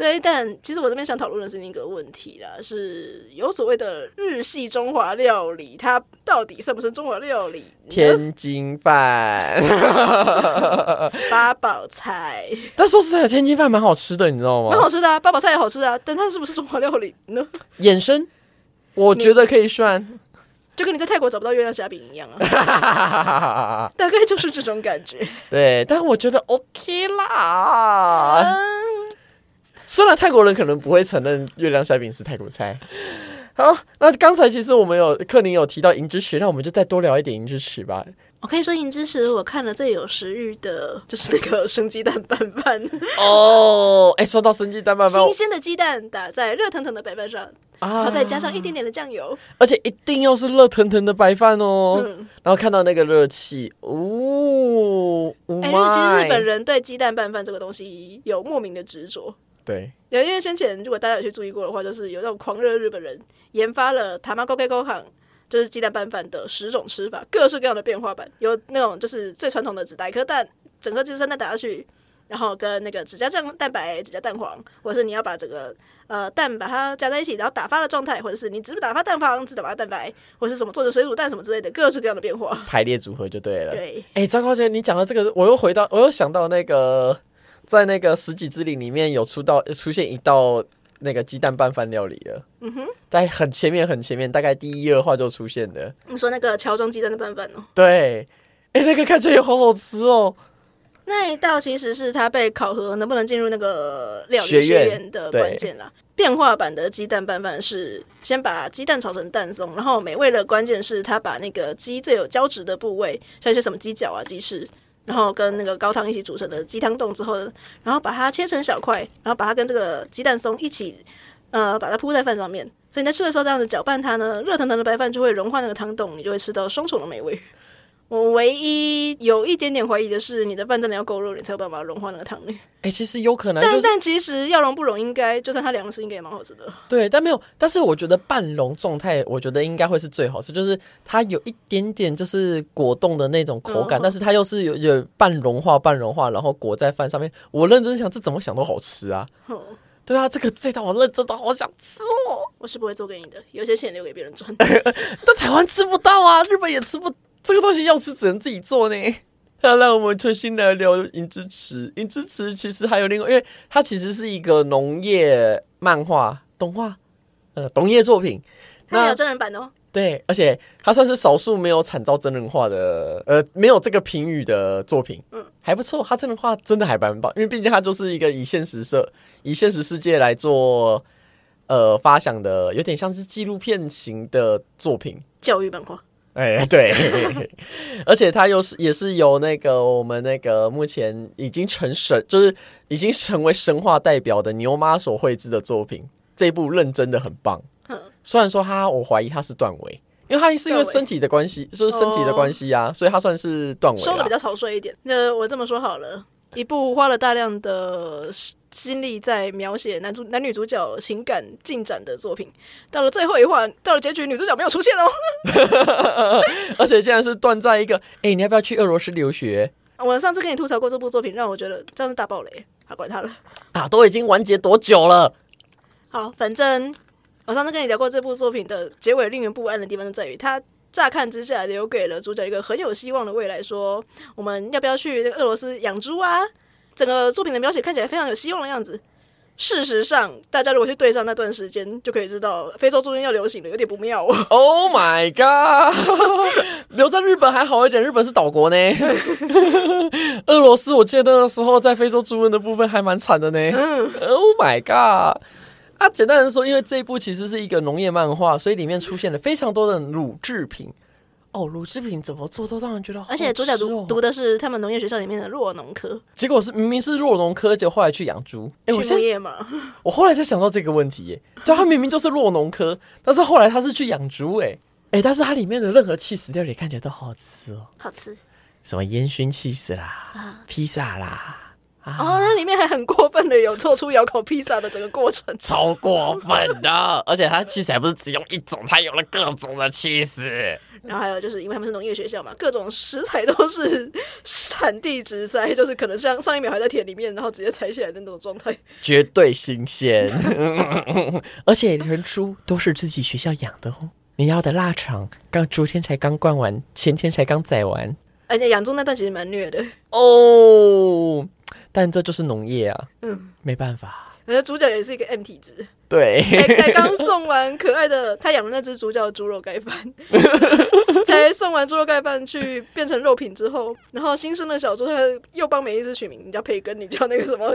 对，但其实我这边想讨论的是另一个问题啦，是有所谓的日系中华料理，它到底算不算中华料理？天津饭、八宝菜。但说实在的，天津饭蛮好吃的，你知道吗？蛮好吃的啊，八宝菜也好吃啊，但它是不是中华料理呢？衍生，我觉得可以算，就跟你在泰国找不到月亮虾饼一样啊，大概就是这种感觉。对，但我觉得 OK 啦。嗯虽然泰国人可能不会承认月亮虾饼是泰国菜，好，那刚才其实我们有克林有提到银之匙，那我们就再多聊一点银之匙吧。我可以说银之匙，我看了最有食欲的就是那个生鸡蛋拌饭哦。哎，说到生鸡蛋拌饭，新鲜的鸡蛋打在热腾腾的白饭上，啊，然后再加上一点点的酱油，而且一定要是热腾腾的白饭哦。嗯、然后看到那个热气，哦，哎、欸，其实日本人对鸡蛋拌饭这个东西有莫名的执着。对，有因为先前如果大家有去注意过的话，就是有那种狂热日本人研发了 Tamago Keigohan，就是鸡蛋拌饭的十种吃法，各式各样的变化版，有那种就是最传统的只打一颗蛋，整颗鸡生蛋打下去。然后跟那个只加酱蛋白，只加蛋黄，或者是你要把整个呃蛋把它加在一起，然后打发的状态，或者是你只打发蛋黄，只打发蛋白，或者是什么做成水煮蛋什么之类的，各式各样的变化，排列组合就对了。对，哎，张高姐，你讲到这个，我又回到，我又想到那个，在那个十几之灵里面有出到出现一道那个鸡蛋拌饭料理了。嗯哼，在很前面很前面，大概第一二话就出现的。你说那个乔装鸡蛋的拌饭哦？对，哎，那个看起来也好好吃哦。那一道其实是他被考核能不能进入那个料理学院的关键啦。变化版的鸡蛋拌饭是先把鸡蛋炒成蛋松，然后美味的关键是他把那个鸡最有胶质的部位，像一些什么鸡脚啊、鸡翅，然后跟那个高汤一起煮成的鸡汤冻之后，然后把它切成小块，然后把它跟这个鸡蛋松一起，呃，把它铺在饭上面。所以你在吃的时候这样子搅拌它呢，热腾腾的白饭就会融化那个汤冻，你就会吃到双重的美味。我唯一有一点点怀疑的是，你的饭真的要够热，你才有办法融化那个汤呢？哎、欸，其实有可能，但、就是、但其实要融不融，应该就算它凉的是，应该也蛮好吃的。对，但没有，但是我觉得半融状态，我觉得应该会是最好吃，就是它有一点点就是果冻的那种口感，嗯、但是它又是有有半融化、半融化，然后裹在饭上面。我认真想，这怎么想都好吃啊！嗯、对啊，这个这道我认真的好想吃哦。我是不会做给你的，有些钱留给别人赚。但台湾吃不到啊，日本也吃不。这个东西要吃只能自己做呢。好，那我们重新来聊《银之匙》。《银之匙》其实还有另外，因为它其实是一个农业漫画动画，呃，农业作品。它有真人版哦。对，而且它算是少数没有惨遭真人化的，呃，没有这个评语的作品。嗯，还不错，它真人化真的还蛮棒，因为毕竟它就是一个以现实社、以现实世界来做呃发想的，有点像是纪录片型的作品，教育漫画。哎、欸，对，而且他又是也是由那个我们那个目前已经成神，就是已经成为神话代表的牛妈所绘制的作品。这一部认真的很棒。虽然说他，我怀疑他是断尾，因为他是因为身体的关系，就是身体的关系啊，所以他算是断尾，收的比较草率一点。那我这么说好了。一部花了大量的心力在描写男主男女主角情感进展的作品，到了最后一话，到了结局，女主角没有出现哦，而且竟然是断在一个，哎、欸，你要不要去俄罗斯留学？我上次跟你吐槽过这部作品，让我觉得这样是大爆雷，好，管他了，啊，都已经完结多久了？好，反正我上次跟你聊过这部作品的结尾令人不安的地方就在于它。乍看之下，留给了主角一个很有希望的未来。说，我们要不要去那个俄罗斯养猪啊？整个作品的描写看起来非常有希望的样子。事实上，大家如果去对上那段时间，就可以知道非洲猪瘟要流行了，有点不妙哦。Oh my god！留在日本还好一点，日本是岛国呢。俄罗斯，我记得那个时候在非洲猪瘟的部分还蛮惨的呢。嗯。Oh my god！啊，简单的说，因为这一部其实是一个农业漫画，所以里面出现了非常多的乳制品。哦，乳制品怎么做都让人觉得好。而且主角读读的是他们农业学校里面的弱农科，结果是明明是弱农科，结果后来去养猪。哎，我畜牧业嘛，我后来才想到这个问题耶，就他明明就是弱农科，但是后来他是去养猪。哎哎，但是它里面的任何气死料理看起来都好好吃哦，好吃。什么烟熏气死啦，啊、披萨啦。啊、哦，那里面还很过分的，有做出咬口披萨的整个过程，超过分的。而且它起司还不是只用一种，它有了各种的起司。然后还有就是因为他们是农业学校嘛，各种食材都是产地直摘，就是可能像上一秒还在田里面，然后直接采起来的那种状态，绝对新鲜。而且人猪都是自己学校养的哦。你要的腊肠刚昨天才刚灌完，前天才刚宰完。而且养猪那段其实蛮虐的哦。但这就是农业啊，嗯，没办法。可是主角也是一个 M 体质，对，才才刚送完可爱的他养的那只猪叫猪肉盖饭，才送完猪肉盖饭去变成肉品之后，然后新生的小猪他又帮每一只取名，你叫培根，你叫那个什么？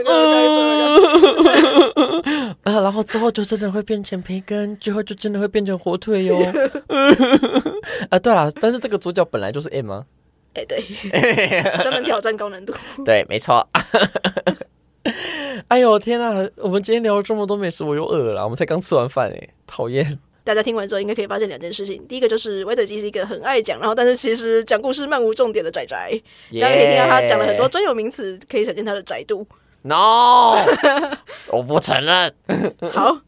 啊，然后之后就真的会变成培根，之后就真的会变成火腿哟。啊，对了，但是这个主角本来就是 M 啊？哎，对，专门挑战高难度。对，没错。哎呦天啊！我们今天聊了这么多美食，我又饿了。我们才刚吃完饭哎，讨厌。大家听完之后应该可以发现两件事情。第一个就是歪嘴鸡是一个很爱讲，然后但是其实讲故事漫无重点的宅宅。大家可以听到他讲了很多专有名词，可以展现他的宅度。No，我不承认。好，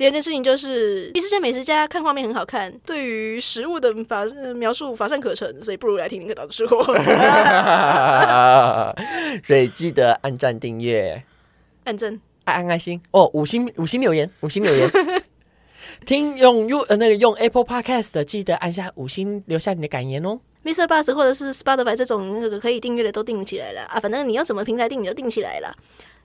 第二件事情就是异世界美食家看画面很好看，对于食物的法描述乏善可陈，所以不如来听林可导吃货。所以记得按赞、订阅、按赞、按爱心哦，五星五星留言，五星留言。听用用呃那个用 Apple Podcast 的，记得按下五星，留下你的感言哦。Mr. Bus 或者是 Spotify 这种那个可以订阅的都订起来了啊，反正你用什么平台订你就订起来了。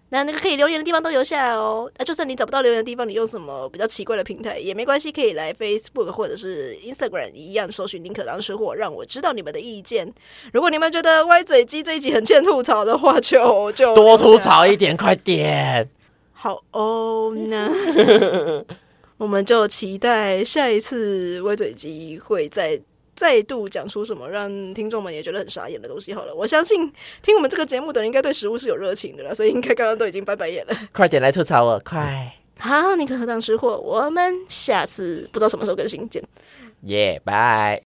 那那个可以留言的地方都留下哦。啊，就算你找不到留言的地方，你用什么比较奇怪的平台也没关系，可以来 Facebook 或者是 Instagram 一样搜寻林可当吃货，让我知道你们的意见。如果你们觉得歪嘴鸡这一集很欠吐槽的话，就就多吐槽一点，快点。好哦，那我们就期待下一次歪嘴鸡会在。再度讲出什么让听众们也觉得很傻眼的东西好了，我相信听我们这个节目的人应该对食物是有热情的了，所以应该刚刚都已经拜拜眼了。快点来吐槽我，快！好，你可何当吃货，我们下次不知道什么时候更新，见。耶，拜。